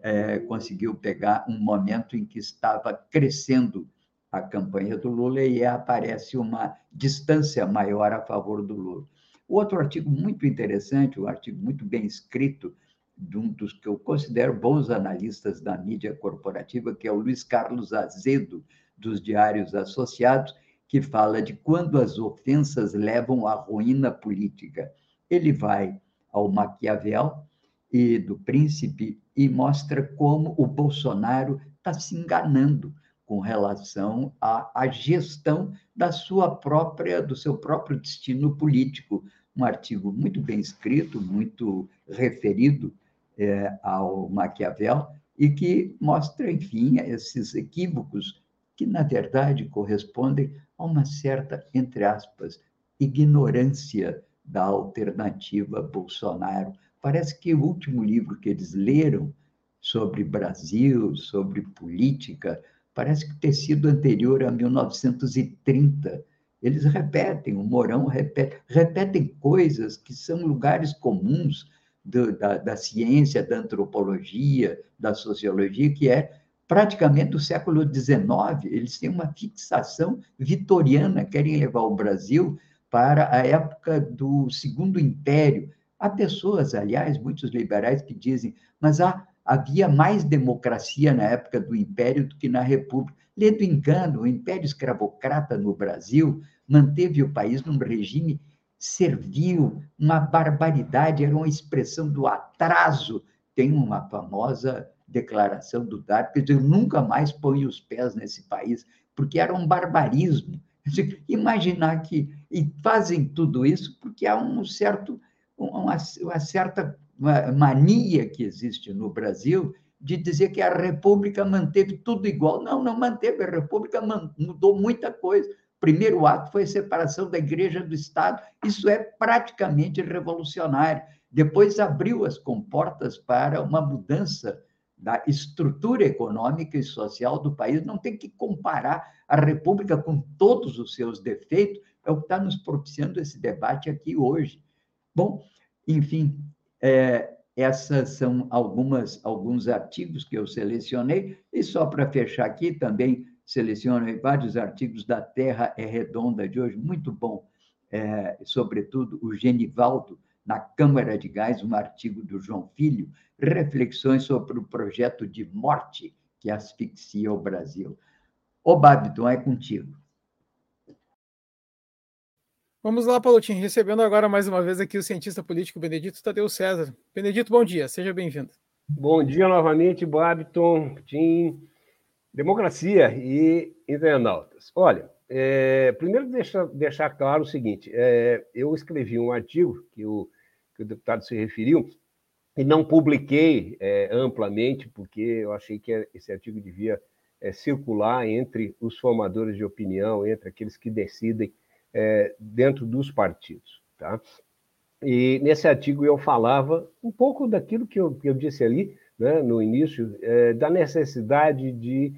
é, conseguiu pegar um momento em que estava crescendo a campanha do Lula e aparece uma distância maior a favor do Lula. Outro artigo muito interessante, um artigo muito bem escrito, de um dos que eu considero bons analistas da mídia corporativa, que é o Luiz Carlos Azedo, dos Diários Associados, que fala de quando as ofensas levam à ruína política. Ele vai ao Maquiavel e do Príncipe e mostra como o Bolsonaro está se enganando com relação à, à, gestão da sua própria, do seu próprio destino político. Um artigo muito bem escrito, muito referido é, ao Maquiavel e que mostra, enfim, esses equívocos que, na verdade, correspondem a uma certa, entre aspas, ignorância da alternativa Bolsonaro. Parece que o último livro que eles leram sobre Brasil, sobre política, parece que ter sido anterior a 1930. Eles repetem, o Mourão repete, repetem coisas que são lugares comuns do, da, da ciência, da antropologia, da sociologia, que é praticamente do século XIX. Eles têm uma fixação vitoriana, querem levar o Brasil para a época do Segundo Império. Há pessoas, aliás, muitos liberais que dizem, mas há, havia mais democracia na época do Império do que na República. Lê engano, o Império Escravocrata no Brasil manteve o país num regime servil, uma barbaridade, era uma expressão do atraso. Tem uma famosa declaração do diz, eu nunca mais ponho os pés nesse país, porque era um barbarismo. Imaginar que e fazem tudo isso porque há um certo, uma, uma certa mania que existe no Brasil de dizer que a República manteve tudo igual. Não, não manteve, a República mudou muita coisa. Primeiro ato foi a separação da igreja do Estado. Isso é praticamente revolucionário. Depois abriu as comportas para uma mudança da estrutura econômica e social do país. Não tem que comparar a República com todos os seus defeitos, é o que está nos propiciando esse debate aqui hoje. Bom, enfim, é, essas são algumas alguns artigos que eu selecionei e só para fechar aqui também selecionei vários artigos da Terra é Redonda de hoje, muito bom, é, sobretudo o Genivaldo na Câmara de Gás um artigo do João Filho, reflexões sobre o projeto de morte que asfixia o Brasil. Ô, Babiton, é contigo. Vamos lá, Paulotinho, recebendo agora mais uma vez aqui o cientista político Benedito Tadeu César. Benedito, bom dia, seja bem-vindo. Bom dia novamente, Babiton, Tim, democracia e internautas. Olha, é, primeiro deixa, deixar claro o seguinte, é, eu escrevi um artigo que o, que o deputado se referiu e não publiquei é, amplamente, porque eu achei que esse artigo devia é, circular entre os formadores de opinião, entre aqueles que decidem é, dentro dos partidos. Tá? E nesse artigo eu falava um pouco daquilo que eu, que eu disse ali né, no início, é, da necessidade de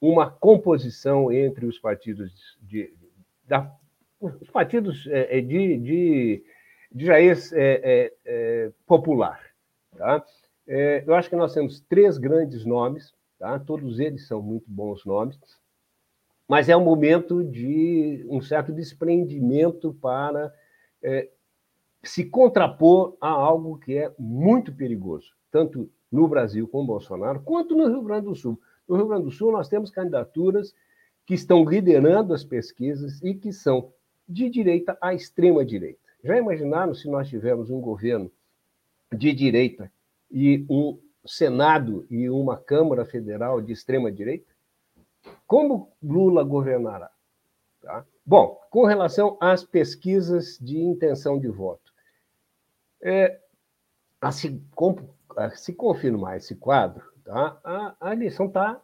uma composição entre os partidos de, da, os partidos é, é de, de, de raiz é, é, popular. Tá? eu acho que nós temos três grandes nomes, tá? todos eles são muito bons nomes, mas é um momento de um certo desprendimento para é, se contrapor a algo que é muito perigoso, tanto no Brasil com Bolsonaro, quanto no Rio Grande do Sul. No Rio Grande do Sul, nós temos candidaturas que estão liderando as pesquisas e que são de direita à extrema direita. Já imaginaram se nós tivermos um governo de direita e um Senado e uma Câmara Federal de extrema direita? Como Lula governará? Tá? Bom, com relação às pesquisas de intenção de voto, é, a se, a se confirmar esse quadro, tá? a, a eleição está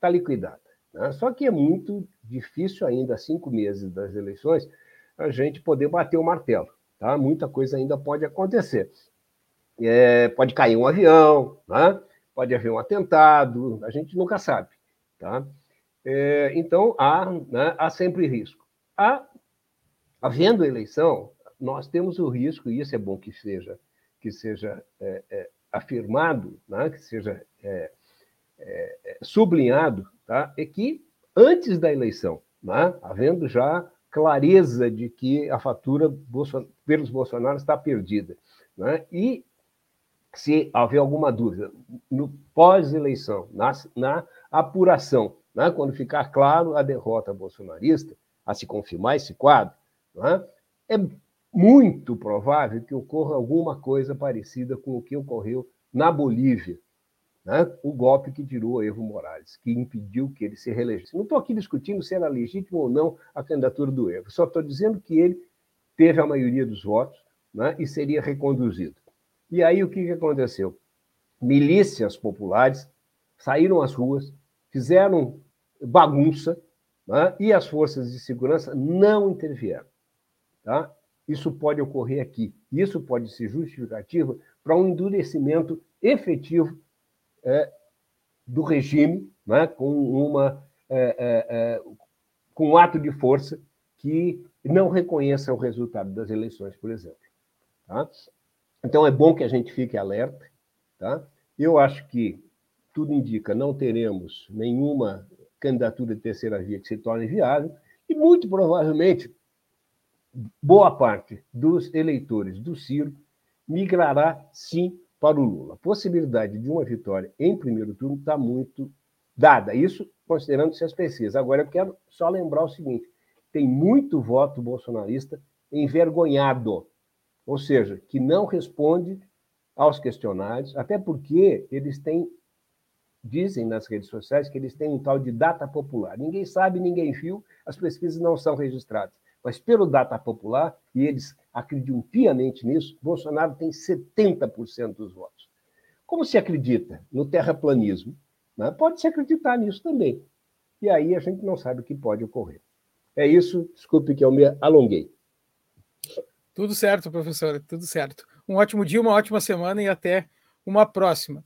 tá liquidada. Né? Só que é muito difícil ainda, cinco meses das eleições, a gente poder bater o martelo. Tá? Muita coisa ainda pode acontecer. É, pode cair um avião, né? pode haver um atentado, a gente nunca sabe. Tá? É, então, há, né, há sempre risco. Há, havendo eleição, nós temos o risco, e isso é bom que seja, que seja é, é, afirmado, né, que seja é, é, é, sublinhado, tá, é que antes da eleição, né, havendo já clareza de que a fatura pelos Bolsonaro está perdida, né, e se houver alguma dúvida, no pós-eleição, na, na apuração né? quando ficar claro a derrota bolsonarista, a se confirmar esse quadro, né? é muito provável que ocorra alguma coisa parecida com o que ocorreu na Bolívia, né? o golpe que tirou Evo Morales, que impediu que ele se reelegesse. Não estou aqui discutindo se era legítimo ou não a candidatura do Evo, só estou dizendo que ele teve a maioria dos votos né? e seria reconduzido. E aí o que, que aconteceu? Milícias populares saíram às ruas, fizeram bagunça, né? e as forças de segurança não intervieram. Tá? Isso pode ocorrer aqui. Isso pode ser justificativo para um endurecimento efetivo é, do regime, né? com uma é, é, é, com um ato de força que não reconheça o resultado das eleições, por exemplo. Tá? Então é bom que a gente fique alerta. Tá? Eu acho que tudo indica não teremos nenhuma candidatura de terceira via que se torne viável, e muito provavelmente boa parte dos eleitores do Ciro migrará sim para o Lula. A possibilidade de uma vitória em primeiro turno está muito dada. Isso considerando-se as pesquisas. Agora, eu quero só lembrar o seguinte: tem muito voto bolsonarista envergonhado, ou seja, que não responde aos questionários, até porque eles têm dizem nas redes sociais que eles têm um tal de data popular. Ninguém sabe, ninguém viu, as pesquisas não são registradas. Mas pelo data popular, e eles acreditam piamente nisso, Bolsonaro tem 70% dos votos. Como se acredita no terraplanismo? Né? Pode se acreditar nisso também. E aí a gente não sabe o que pode ocorrer. É isso, desculpe que eu me alonguei. Tudo certo, professor, tudo certo. Um ótimo dia, uma ótima semana e até uma próxima.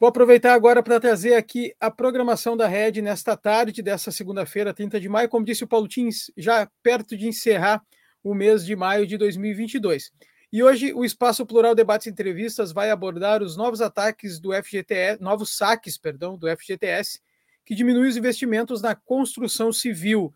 Vou aproveitar agora para trazer aqui a programação da Rede nesta tarde dessa segunda-feira, 30 de maio, como disse o Paulo Tins, já perto de encerrar o mês de maio de 2022. E hoje o Espaço Plural Debates e Entrevistas vai abordar os novos ataques do FGTS, novos saques, perdão, do FGTS, que diminui os investimentos na construção civil.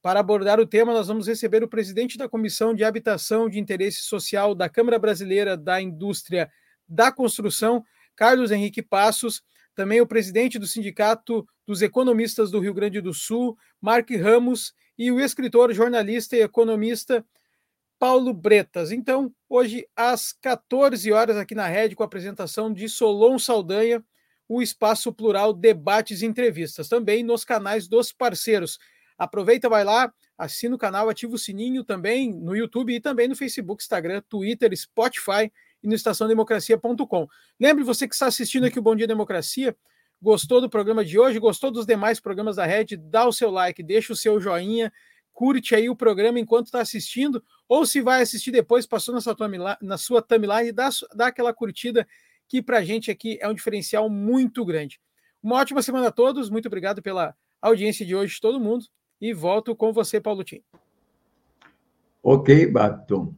Para abordar o tema, nós vamos receber o presidente da Comissão de Habitação de Interesse Social da Câmara Brasileira da Indústria da Construção, Carlos Henrique Passos, também o presidente do Sindicato dos Economistas do Rio Grande do Sul, Mark Ramos, e o escritor, jornalista e economista Paulo Bretas. Então, hoje, às 14 horas, aqui na Rede, com a apresentação de Solon Saldanha, o Espaço Plural Debates e Entrevistas, também nos canais dos parceiros. Aproveita, vai lá, assina o canal, ativa o sininho também no YouTube e também no Facebook, Instagram, Twitter, Spotify e no estaçãodemocracia.com. Lembre você que está assistindo aqui o Bom Dia Democracia, gostou do programa de hoje, gostou dos demais programas da Rede, dá o seu like, deixa o seu joinha, curte aí o programa enquanto está assistindo, ou se vai assistir depois, passou na sua timeline, na sua timeline dá, dá aquela curtida que para a gente aqui é um diferencial muito grande. Uma ótima semana a todos, muito obrigado pela audiência de hoje, todo mundo e volto com você, Paulo Tim. Ok, Batom.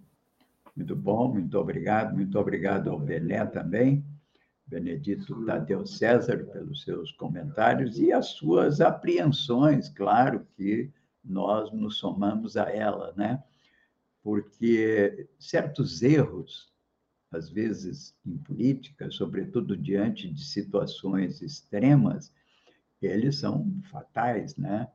Muito bom, muito obrigado. Muito obrigado ao Bené também, Benedito Tadeu César, pelos seus comentários e as suas apreensões, claro que nós nos somamos a ela, né? Porque certos erros, às vezes em política, sobretudo diante de situações extremas, eles são fatais, né?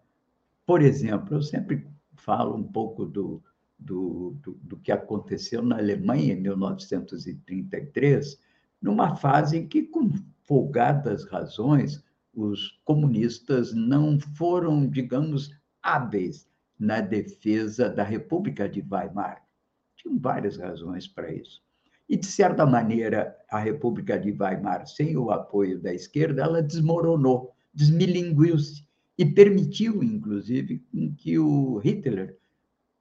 Por exemplo, eu sempre falo um pouco do, do, do, do que aconteceu na Alemanha em 1933, numa fase em que, com folgadas razões, os comunistas não foram, digamos, hábeis na defesa da República de Weimar. Tinham várias razões para isso. E, de certa maneira, a República de Weimar, sem o apoio da esquerda, ela desmoronou, desmilinguiu-se e permitiu, inclusive, que o Hitler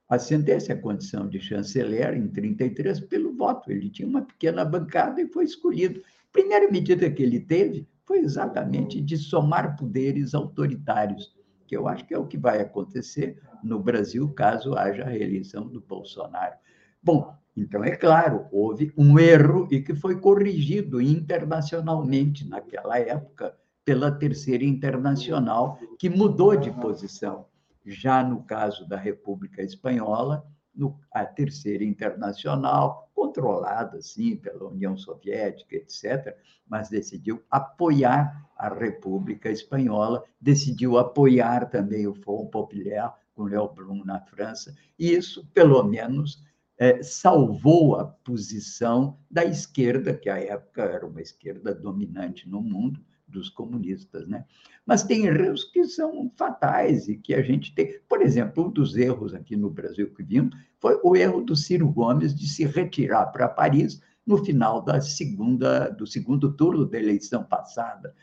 ascendesse a condição de chanceler em 33 pelo voto. Ele tinha uma pequena bancada e foi escolhido. A primeira medida que ele teve foi exatamente de somar poderes autoritários, que eu acho que é o que vai acontecer no Brasil caso haja a reeleição do Bolsonaro. Bom, então é claro, houve um erro e que foi corrigido internacionalmente naquela época pela Terceira Internacional, que mudou de posição. Já no caso da República Espanhola, no, a Terceira Internacional, controlada, sim, pela União Soviética, etc., mas decidiu apoiar a República Espanhola, decidiu apoiar também o Front Populaire, com Léo Blum na França, e isso, pelo menos, é, salvou a posição da esquerda, que à época era uma esquerda dominante no mundo, dos comunistas, né? Mas tem erros que são fatais e que a gente tem. Por exemplo, um dos erros aqui no Brasil que vimos foi o erro do Ciro Gomes de se retirar para Paris no final da segunda, do segundo turno da eleição passada.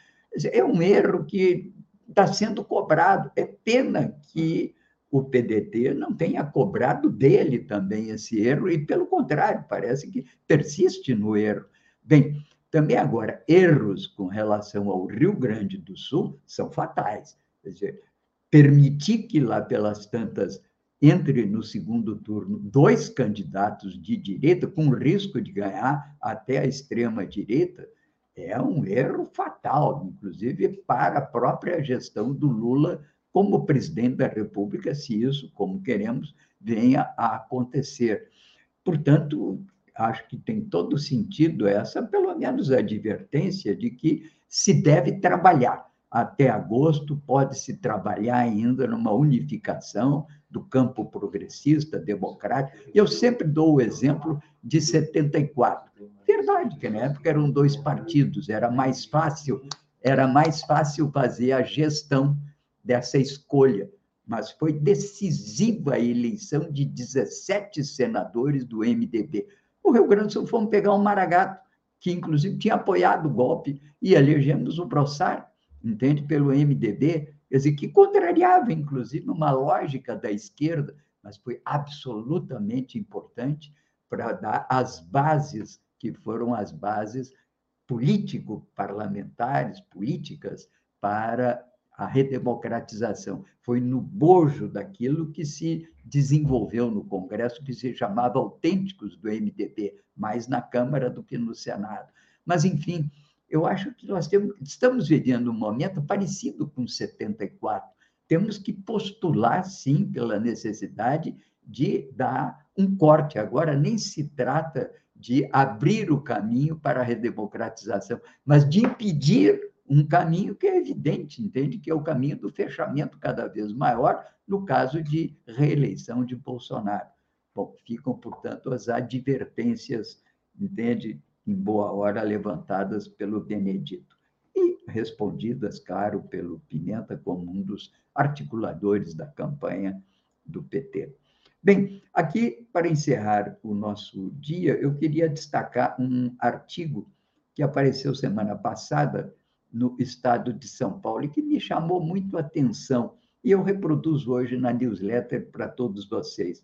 É um erro que está sendo cobrado. É pena que o PDT não tenha cobrado dele também esse erro, e, pelo contrário, parece que persiste no erro. Bem, também agora, erros com relação ao Rio Grande do Sul são fatais. Quer dizer, permitir que lá pelas tantas entre no segundo turno dois candidatos de direita, com risco de ganhar até a extrema-direita, é um erro fatal, inclusive para a própria gestão do Lula como presidente da República, se isso, como queremos, venha a acontecer. Portanto, acho que tem todo sentido essa, pelo menos, a advertência de que se deve trabalhar. Até agosto, pode-se trabalhar ainda numa unificação do campo progressista, democrático. Eu sempre dou o exemplo de 74. Verdade, que na época eram dois partidos, era mais fácil, era mais fácil fazer a gestão dessa escolha, mas foi decisiva a eleição de 17 senadores do MDB. O Rio Grande do Sul fomos pegar um Maragato, que inclusive tinha apoiado o golpe, e elegemos o Brossard, entende, pelo MDB, quer dizer, que contrariava, inclusive, uma lógica da esquerda, mas foi absolutamente importante para dar as bases, que foram as bases político-parlamentares, políticas, para a redemocratização. Foi no bojo daquilo que se desenvolveu no Congresso, que se chamava autênticos do MDB, mais na Câmara do que no Senado. Mas, enfim, eu acho que nós temos, estamos vivendo um momento parecido com 74. temos que postular, sim, pela necessidade de dar um corte. Agora, nem se trata de abrir o caminho para a redemocratização, mas de impedir um caminho que é evidente, entende? Que é o caminho do fechamento cada vez maior, no caso de reeleição de Bolsonaro. Bom, ficam, portanto, as advertências, entende? Em boa hora levantadas pelo Benedito. E respondidas, claro, pelo Pimenta, como um dos articuladores da campanha do PT. Bem, aqui, para encerrar o nosso dia, eu queria destacar um artigo que apareceu semana passada no estado de São Paulo e que me chamou muito a atenção. E eu reproduzo hoje na newsletter para todos vocês.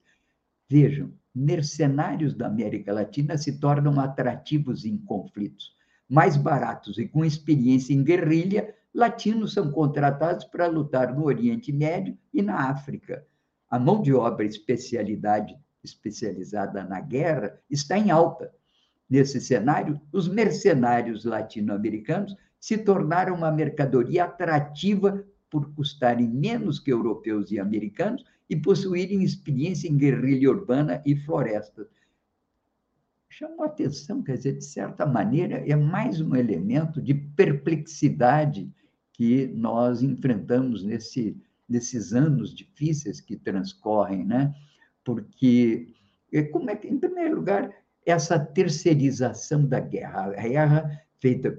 Vejam, mercenários da América Latina se tornam atrativos em conflitos. Mais baratos e com experiência em guerrilha, latinos são contratados para lutar no Oriente Médio e na África a mão de obra especialidade especializada na guerra está em alta. Nesse cenário, os mercenários latino-americanos se tornaram uma mercadoria atrativa por custarem menos que europeus e americanos e possuírem experiência em guerrilha urbana e floresta. Chamou atenção, quer dizer, de certa maneira, é mais um elemento de perplexidade que nós enfrentamos nesse desses anos difíceis que transcorrem, né? Porque, é, como é que, em primeiro lugar, essa terceirização da guerra, a guerra feita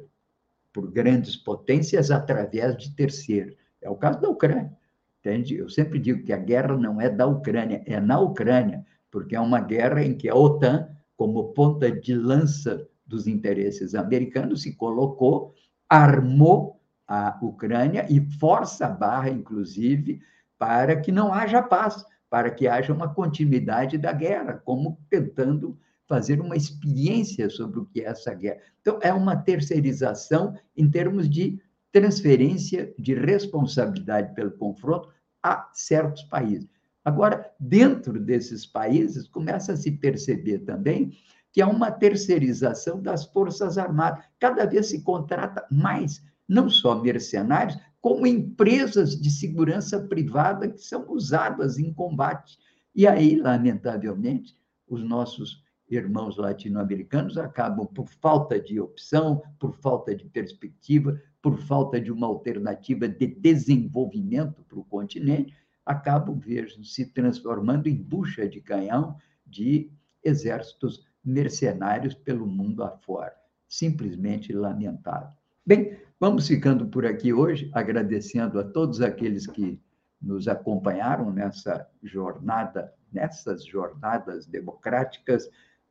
por grandes potências através de terceiro. É o caso da Ucrânia, entende? Eu sempre digo que a guerra não é da Ucrânia, é na Ucrânia, porque é uma guerra em que a OTAN, como ponta de lança dos interesses americanos, se colocou, armou a Ucrânia e força a barra, inclusive, para que não haja paz, para que haja uma continuidade da guerra, como tentando fazer uma experiência sobre o que é essa guerra. Então, é uma terceirização em termos de transferência de responsabilidade pelo confronto a certos países. Agora, dentro desses países, começa a se perceber também que há uma terceirização das Forças Armadas. Cada vez se contrata mais não só mercenários, como empresas de segurança privada que são usadas em combate. E aí, lamentavelmente, os nossos irmãos latino-americanos acabam, por falta de opção, por falta de perspectiva, por falta de uma alternativa de desenvolvimento para o continente, acabam, vejam, se transformando em bucha de canhão de exércitos mercenários pelo mundo afora. Simplesmente lamentável. Bem, Vamos ficando por aqui hoje, agradecendo a todos aqueles que nos acompanharam nessa jornada, nessas jornadas democráticas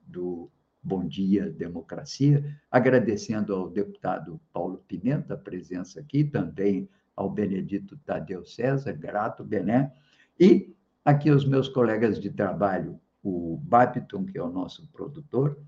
do Bom Dia Democracia, agradecendo ao deputado Paulo Pimenta a presença aqui, também ao Benedito Tadeu César, grato, Bené, e aqui os meus colegas de trabalho, o Babiton, que é o nosso produtor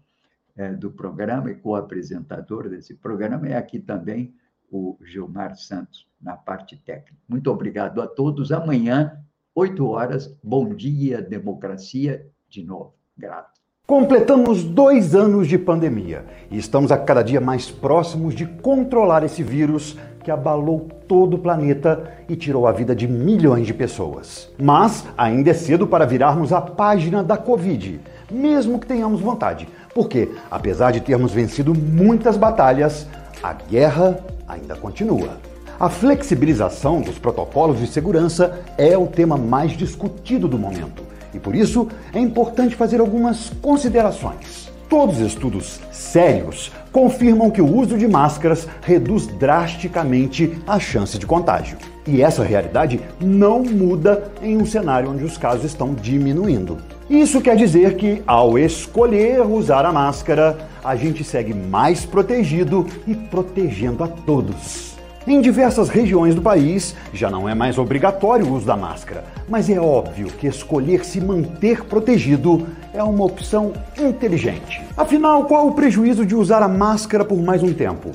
é, do programa e co-apresentador desse programa, e aqui também o Gilmar Santos na parte técnica. Muito obrigado a todos. Amanhã, 8 horas, bom dia, democracia, de novo. Grato. Completamos dois anos de pandemia e estamos a cada dia mais próximos de controlar esse vírus que abalou todo o planeta e tirou a vida de milhões de pessoas. Mas ainda é cedo para virarmos a página da Covid, mesmo que tenhamos vontade, porque, apesar de termos vencido muitas batalhas, a guerra ainda continua. A flexibilização dos protocolos de segurança é o tema mais discutido do momento e por isso é importante fazer algumas considerações. Todos os estudos sérios confirmam que o uso de máscaras reduz drasticamente a chance de contágio. E essa realidade não muda em um cenário onde os casos estão diminuindo. Isso quer dizer que, ao escolher usar a máscara, a gente segue mais protegido e protegendo a todos. Em diversas regiões do país já não é mais obrigatório o uso da máscara, mas é óbvio que escolher se manter protegido é uma opção inteligente. Afinal, qual o prejuízo de usar a máscara por mais um tempo?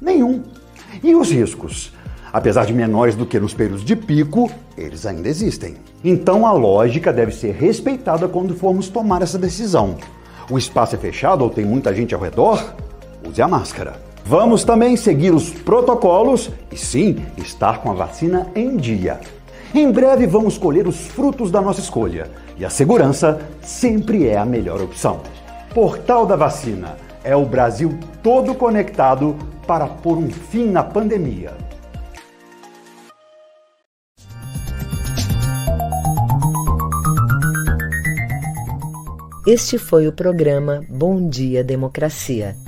Nenhum. E os riscos? Apesar de menores do que nos períodos de pico, eles ainda existem. Então a lógica deve ser respeitada quando formos tomar essa decisão o espaço é fechado ou tem muita gente ao redor, use a máscara. Vamos também seguir os protocolos e sim, estar com a vacina em dia. Em breve vamos colher os frutos da nossa escolha e a segurança sempre é a melhor opção. Portal da Vacina é o Brasil todo conectado para pôr um fim na pandemia. Este foi o programa Bom Dia Democracia.